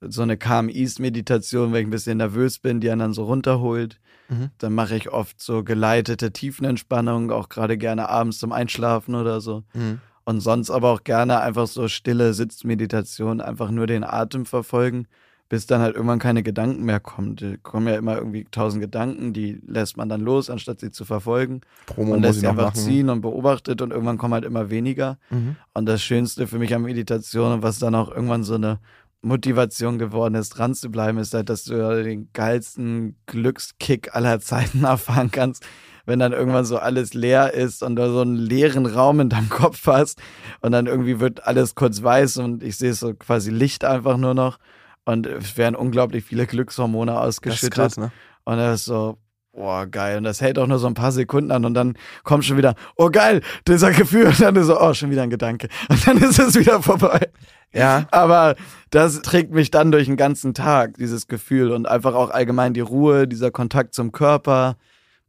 So eine Calm East Meditation, wenn ich ein bisschen nervös bin, die einen dann so runterholt. Mhm. Dann mache ich oft so geleitete Tiefenentspannung, auch gerade gerne abends zum Einschlafen oder so. Mhm. Und sonst aber auch gerne einfach so stille Sitzmeditation, einfach nur den Atem verfolgen bis dann halt irgendwann keine Gedanken mehr kommen. Die kommen ja immer irgendwie tausend Gedanken, die lässt man dann los, anstatt sie zu verfolgen. Promo und lässt sie einfach machen. ziehen und beobachtet und irgendwann kommen halt immer weniger. Mhm. Und das Schönste für mich an Meditation und was dann auch irgendwann so eine Motivation geworden ist, dran zu bleiben, ist halt, dass du den geilsten Glückskick aller Zeiten erfahren kannst, wenn dann irgendwann so alles leer ist und du so einen leeren Raum in deinem Kopf hast und dann irgendwie wird alles kurz weiß und ich sehe so quasi Licht einfach nur noch und es werden unglaublich viele Glückshormone ausgeschüttet. Das krass, ne? Und das ist so, boah, geil. Und das hält auch nur so ein paar Sekunden an und dann kommt schon wieder, oh geil, dieser Gefühl. Und dann ist so, oh, schon wieder ein Gedanke. Und dann ist es wieder vorbei. Ja. Aber das trägt mich dann durch den ganzen Tag, dieses Gefühl. Und einfach auch allgemein die Ruhe, dieser Kontakt zum Körper.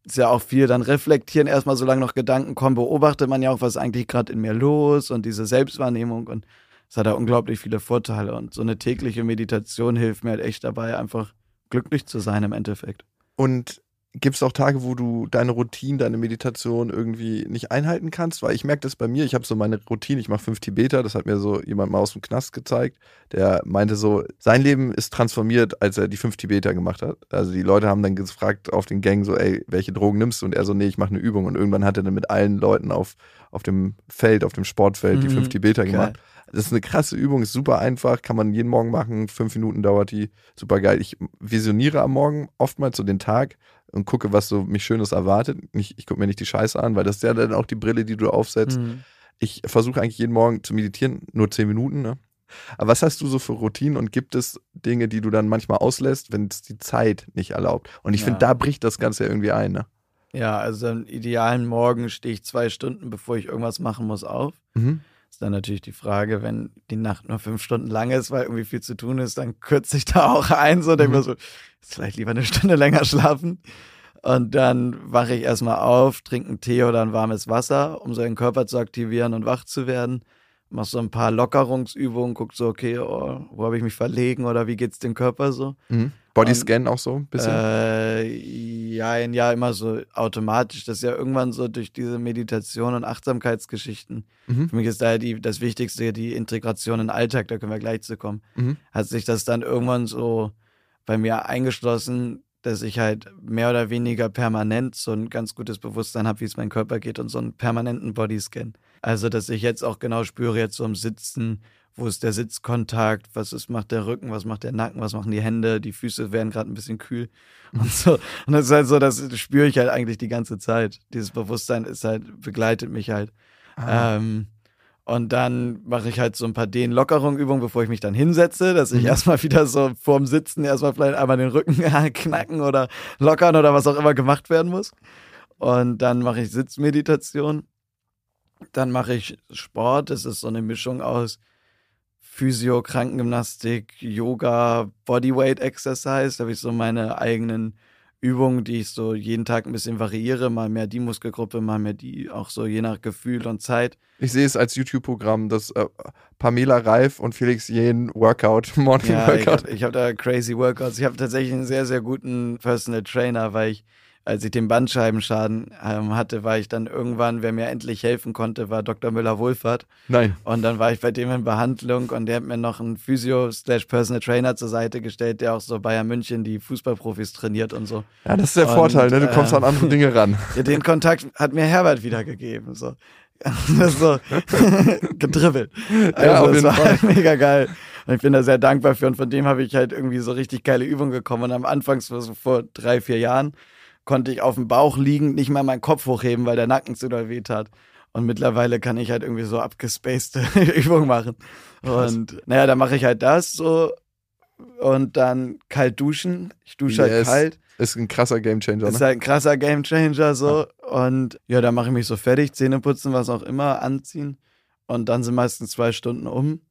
Ist ja auch viel dann reflektieren, erstmal solange noch Gedanken kommen, beobachtet man ja auch, was eigentlich gerade in mir los und diese Selbstwahrnehmung und es hat da unglaublich viele Vorteile und so eine tägliche Meditation hilft mir halt echt dabei, einfach glücklich zu sein im Endeffekt. Und gibt es auch Tage, wo du deine Routine, deine Meditation irgendwie nicht einhalten kannst? Weil ich merke das bei mir, ich habe so meine Routine, ich mache fünf Tibeter, das hat mir so jemand mal aus dem Knast gezeigt, der meinte so, sein Leben ist transformiert, als er die fünf Tibeter gemacht hat. Also die Leute haben dann gefragt auf den Gang so, ey, welche Drogen nimmst du? Und er so, nee, ich mache eine Übung. Und irgendwann hat er dann mit allen Leuten auf, auf dem Feld, auf dem Sportfeld, mhm, die fünf Tibeter gemacht. Geil. Das ist eine krasse Übung, ist super einfach, kann man jeden Morgen machen. Fünf Minuten dauert die, super geil. Ich visioniere am Morgen oftmals so den Tag und gucke, was so mich Schönes erwartet. Nicht, ich gucke mir nicht die Scheiße an, weil das ist ja dann auch die Brille, die du aufsetzt. Mhm. Ich versuche eigentlich jeden Morgen zu meditieren, nur zehn Minuten. Ne? Aber was hast du so für Routinen und gibt es Dinge, die du dann manchmal auslässt, wenn es die Zeit nicht erlaubt? Und ich ja. finde, da bricht das Ganze ja irgendwie ein. Ne? Ja, also am idealen Morgen stehe ich zwei Stunden, bevor ich irgendwas machen muss, auf. Mhm. Ist dann natürlich die Frage, wenn die Nacht nur fünf Stunden lang ist, weil irgendwie viel zu tun ist, dann kürze ich da auch ein, so denke mhm. mir so, ist vielleicht lieber eine Stunde länger schlafen. Und dann wache ich erstmal auf, trinke einen Tee oder ein warmes Wasser, um so den Körper zu aktivieren und wach zu werden mach so ein paar Lockerungsübungen, guck so, okay, oh, wo habe ich mich verlegen oder wie geht's dem Körper so. Mhm. Bodyscan auch so ein bisschen? Äh, ja, ja, immer so automatisch. Das ist ja irgendwann so durch diese Meditation und Achtsamkeitsgeschichten. Mhm. Für mich ist da die, das Wichtigste die Integration in den Alltag, da können wir gleich zu kommen. Mhm. Hat sich das dann irgendwann so bei mir eingeschlossen, dass ich halt mehr oder weniger permanent so ein ganz gutes Bewusstsein habe, wie es meinem Körper geht und so einen permanenten Bodyscan. Also, dass ich jetzt auch genau spüre, jetzt so im Sitzen, wo ist der Sitzkontakt, was ist, macht der Rücken, was macht der Nacken, was machen die Hände, die Füße werden gerade ein bisschen kühl und so. Und das ist halt so, das spüre ich halt eigentlich die ganze Zeit. Dieses Bewusstsein ist halt, begleitet mich halt. Ah. Ähm, Und dann mache ich halt so ein paar Dehnlockerungsübungen, bevor ich mich dann hinsetze, dass ich mhm. erstmal wieder so vorm Sitzen erstmal vielleicht einmal den Rücken knacken oder lockern oder was auch immer gemacht werden muss. Und dann mache ich Sitzmeditation. Dann mache ich Sport. Das ist so eine Mischung aus Physio, Krankengymnastik, Yoga, Bodyweight Exercise. Da habe ich so meine eigenen Übungen, die ich so jeden Tag ein bisschen variiere, mal mehr die Muskelgruppe, mal mehr die, auch so je nach Gefühl und Zeit. Ich sehe es als YouTube-Programm, das äh, Pamela Reif und Felix Jen Workout, Morning ja, Workout. Ich habe hab da crazy Workouts. Ich habe tatsächlich einen sehr, sehr guten Personal Trainer, weil ich als ich den Bandscheibenschaden ähm, hatte, war ich dann irgendwann, wer mir endlich helfen konnte, war Dr. Müller-Wohlfahrt. Nein. Und dann war ich bei dem in Behandlung und der hat mir noch einen Physio-Personal Trainer zur Seite gestellt, der auch so Bayern München die Fußballprofis trainiert und so. Ja, das ist der und, Vorteil, ne? du kommst äh, an andere Dinge ran. Ja, den Kontakt hat mir Herbert wiedergegeben. So. so gedribbelt. Also, ja, auf jeden das war Fall. Mega geil. Und ich bin da sehr dankbar für. Und von dem habe ich halt irgendwie so richtig geile Übungen gekommen. Und am Anfang, so vor drei, vier Jahren, konnte ich auf dem Bauch liegend nicht mal meinen Kopf hochheben, weil der Nacken zu doll weh tat. Und mittlerweile kann ich halt irgendwie so abgespacede Übungen machen. Und naja, dann mache ich halt das so und dann kalt duschen. Ich dusche halt yes. halt kalt. Ist ein krasser Gamechanger. Ist ne? halt ein krasser Gamechanger so. Ja. Und ja, dann mache ich mich so fertig, Zähne putzen, was auch immer, anziehen. Und dann sind meistens zwei Stunden um.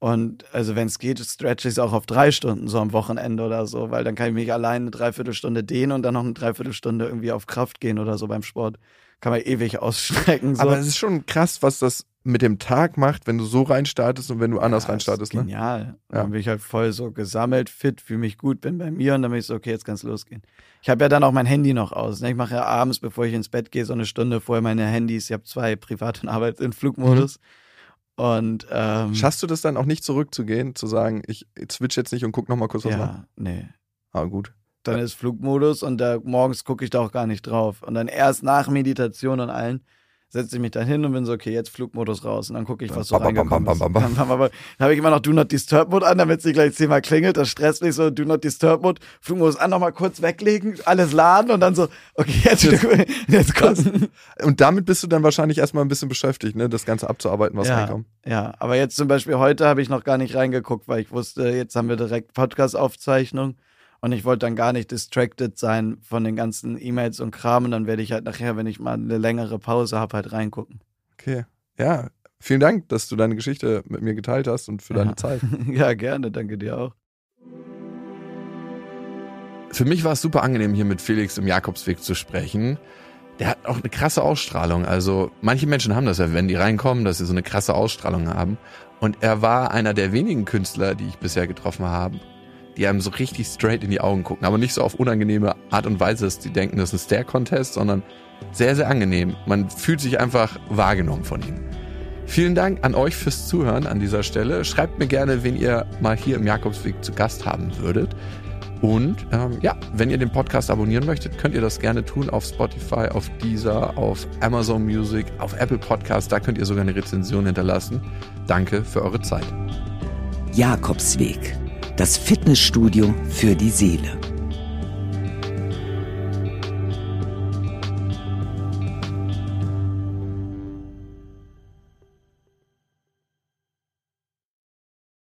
Und also wenn es geht, stretche ich es auch auf drei Stunden so am Wochenende oder so, weil dann kann ich mich allein eine Dreiviertelstunde dehnen und dann noch eine Dreiviertelstunde irgendwie auf Kraft gehen oder so beim Sport. Kann man ewig ausstrecken. So. Aber es ist schon krass, was das mit dem Tag macht, wenn du so reinstartest und wenn du anders ja, reinstartest. Ne? Genial. Ja. Dann bin ich halt voll so gesammelt, fit, fühle mich gut, bin bei mir und dann bin ich so, okay, jetzt kann es losgehen. Ich habe ja dann auch mein Handy noch aus. Ne? Ich mache ja abends, bevor ich ins Bett gehe, so eine Stunde vorher meine Handys. Ich habe zwei Privat- und Arbeit in Flugmodus. Mhm. Und ähm, schaffst du das dann auch nicht zurückzugehen, zu sagen, ich switch jetzt nicht und guck noch mal kurz was ja, nach? nee. Ah, gut. Dann ist Flugmodus und da morgens gucke ich da auch gar nicht drauf. Und dann erst nach Meditation und allen setze ich mich dann hin und bin so, okay, jetzt Flugmodus raus. Und dann gucke ich, was so reingekommen ist. Dann habe ich immer noch Do Not Disturb Mode an, damit es nicht gleich zehnmal klingelt. Das stresst mich so, Do Not Disturb Mode, Flugmodus an, nochmal kurz weglegen, alles laden und dann so, okay, jetzt, jetzt, jetzt kurz. Und damit bist du dann wahrscheinlich erstmal ein bisschen beschäftigt, ne, das Ganze abzuarbeiten, was ja, reinkommt. Ja, aber jetzt zum Beispiel heute habe ich noch gar nicht reingeguckt, weil ich wusste, jetzt haben wir direkt Podcast-Aufzeichnung. Und ich wollte dann gar nicht distracted sein von den ganzen E-Mails und Kram. Und dann werde ich halt nachher, wenn ich mal eine längere Pause habe, halt reingucken. Okay. Ja, vielen Dank, dass du deine Geschichte mit mir geteilt hast und für ja. deine Zeit. ja, gerne. Danke dir auch. Für mich war es super angenehm, hier mit Felix im Jakobsweg zu sprechen. Der hat auch eine krasse Ausstrahlung. Also manche Menschen haben das ja, wenn die reinkommen, dass sie so eine krasse Ausstrahlung haben. Und er war einer der wenigen Künstler, die ich bisher getroffen habe, die einem so richtig straight in die Augen gucken, aber nicht so auf unangenehme Art und Weise, dass die denken, das ist ein Stare-Contest, sondern sehr, sehr angenehm. Man fühlt sich einfach wahrgenommen von ihnen. Vielen Dank an euch fürs Zuhören an dieser Stelle. Schreibt mir gerne, wen ihr mal hier im Jakobsweg zu Gast haben würdet. Und ähm, ja, wenn ihr den Podcast abonnieren möchtet, könnt ihr das gerne tun auf Spotify, auf Deezer, auf Amazon Music, auf Apple Podcast. Da könnt ihr sogar eine Rezension hinterlassen. Danke für eure Zeit. Jakobsweg das Fitnessstudio für die Seele.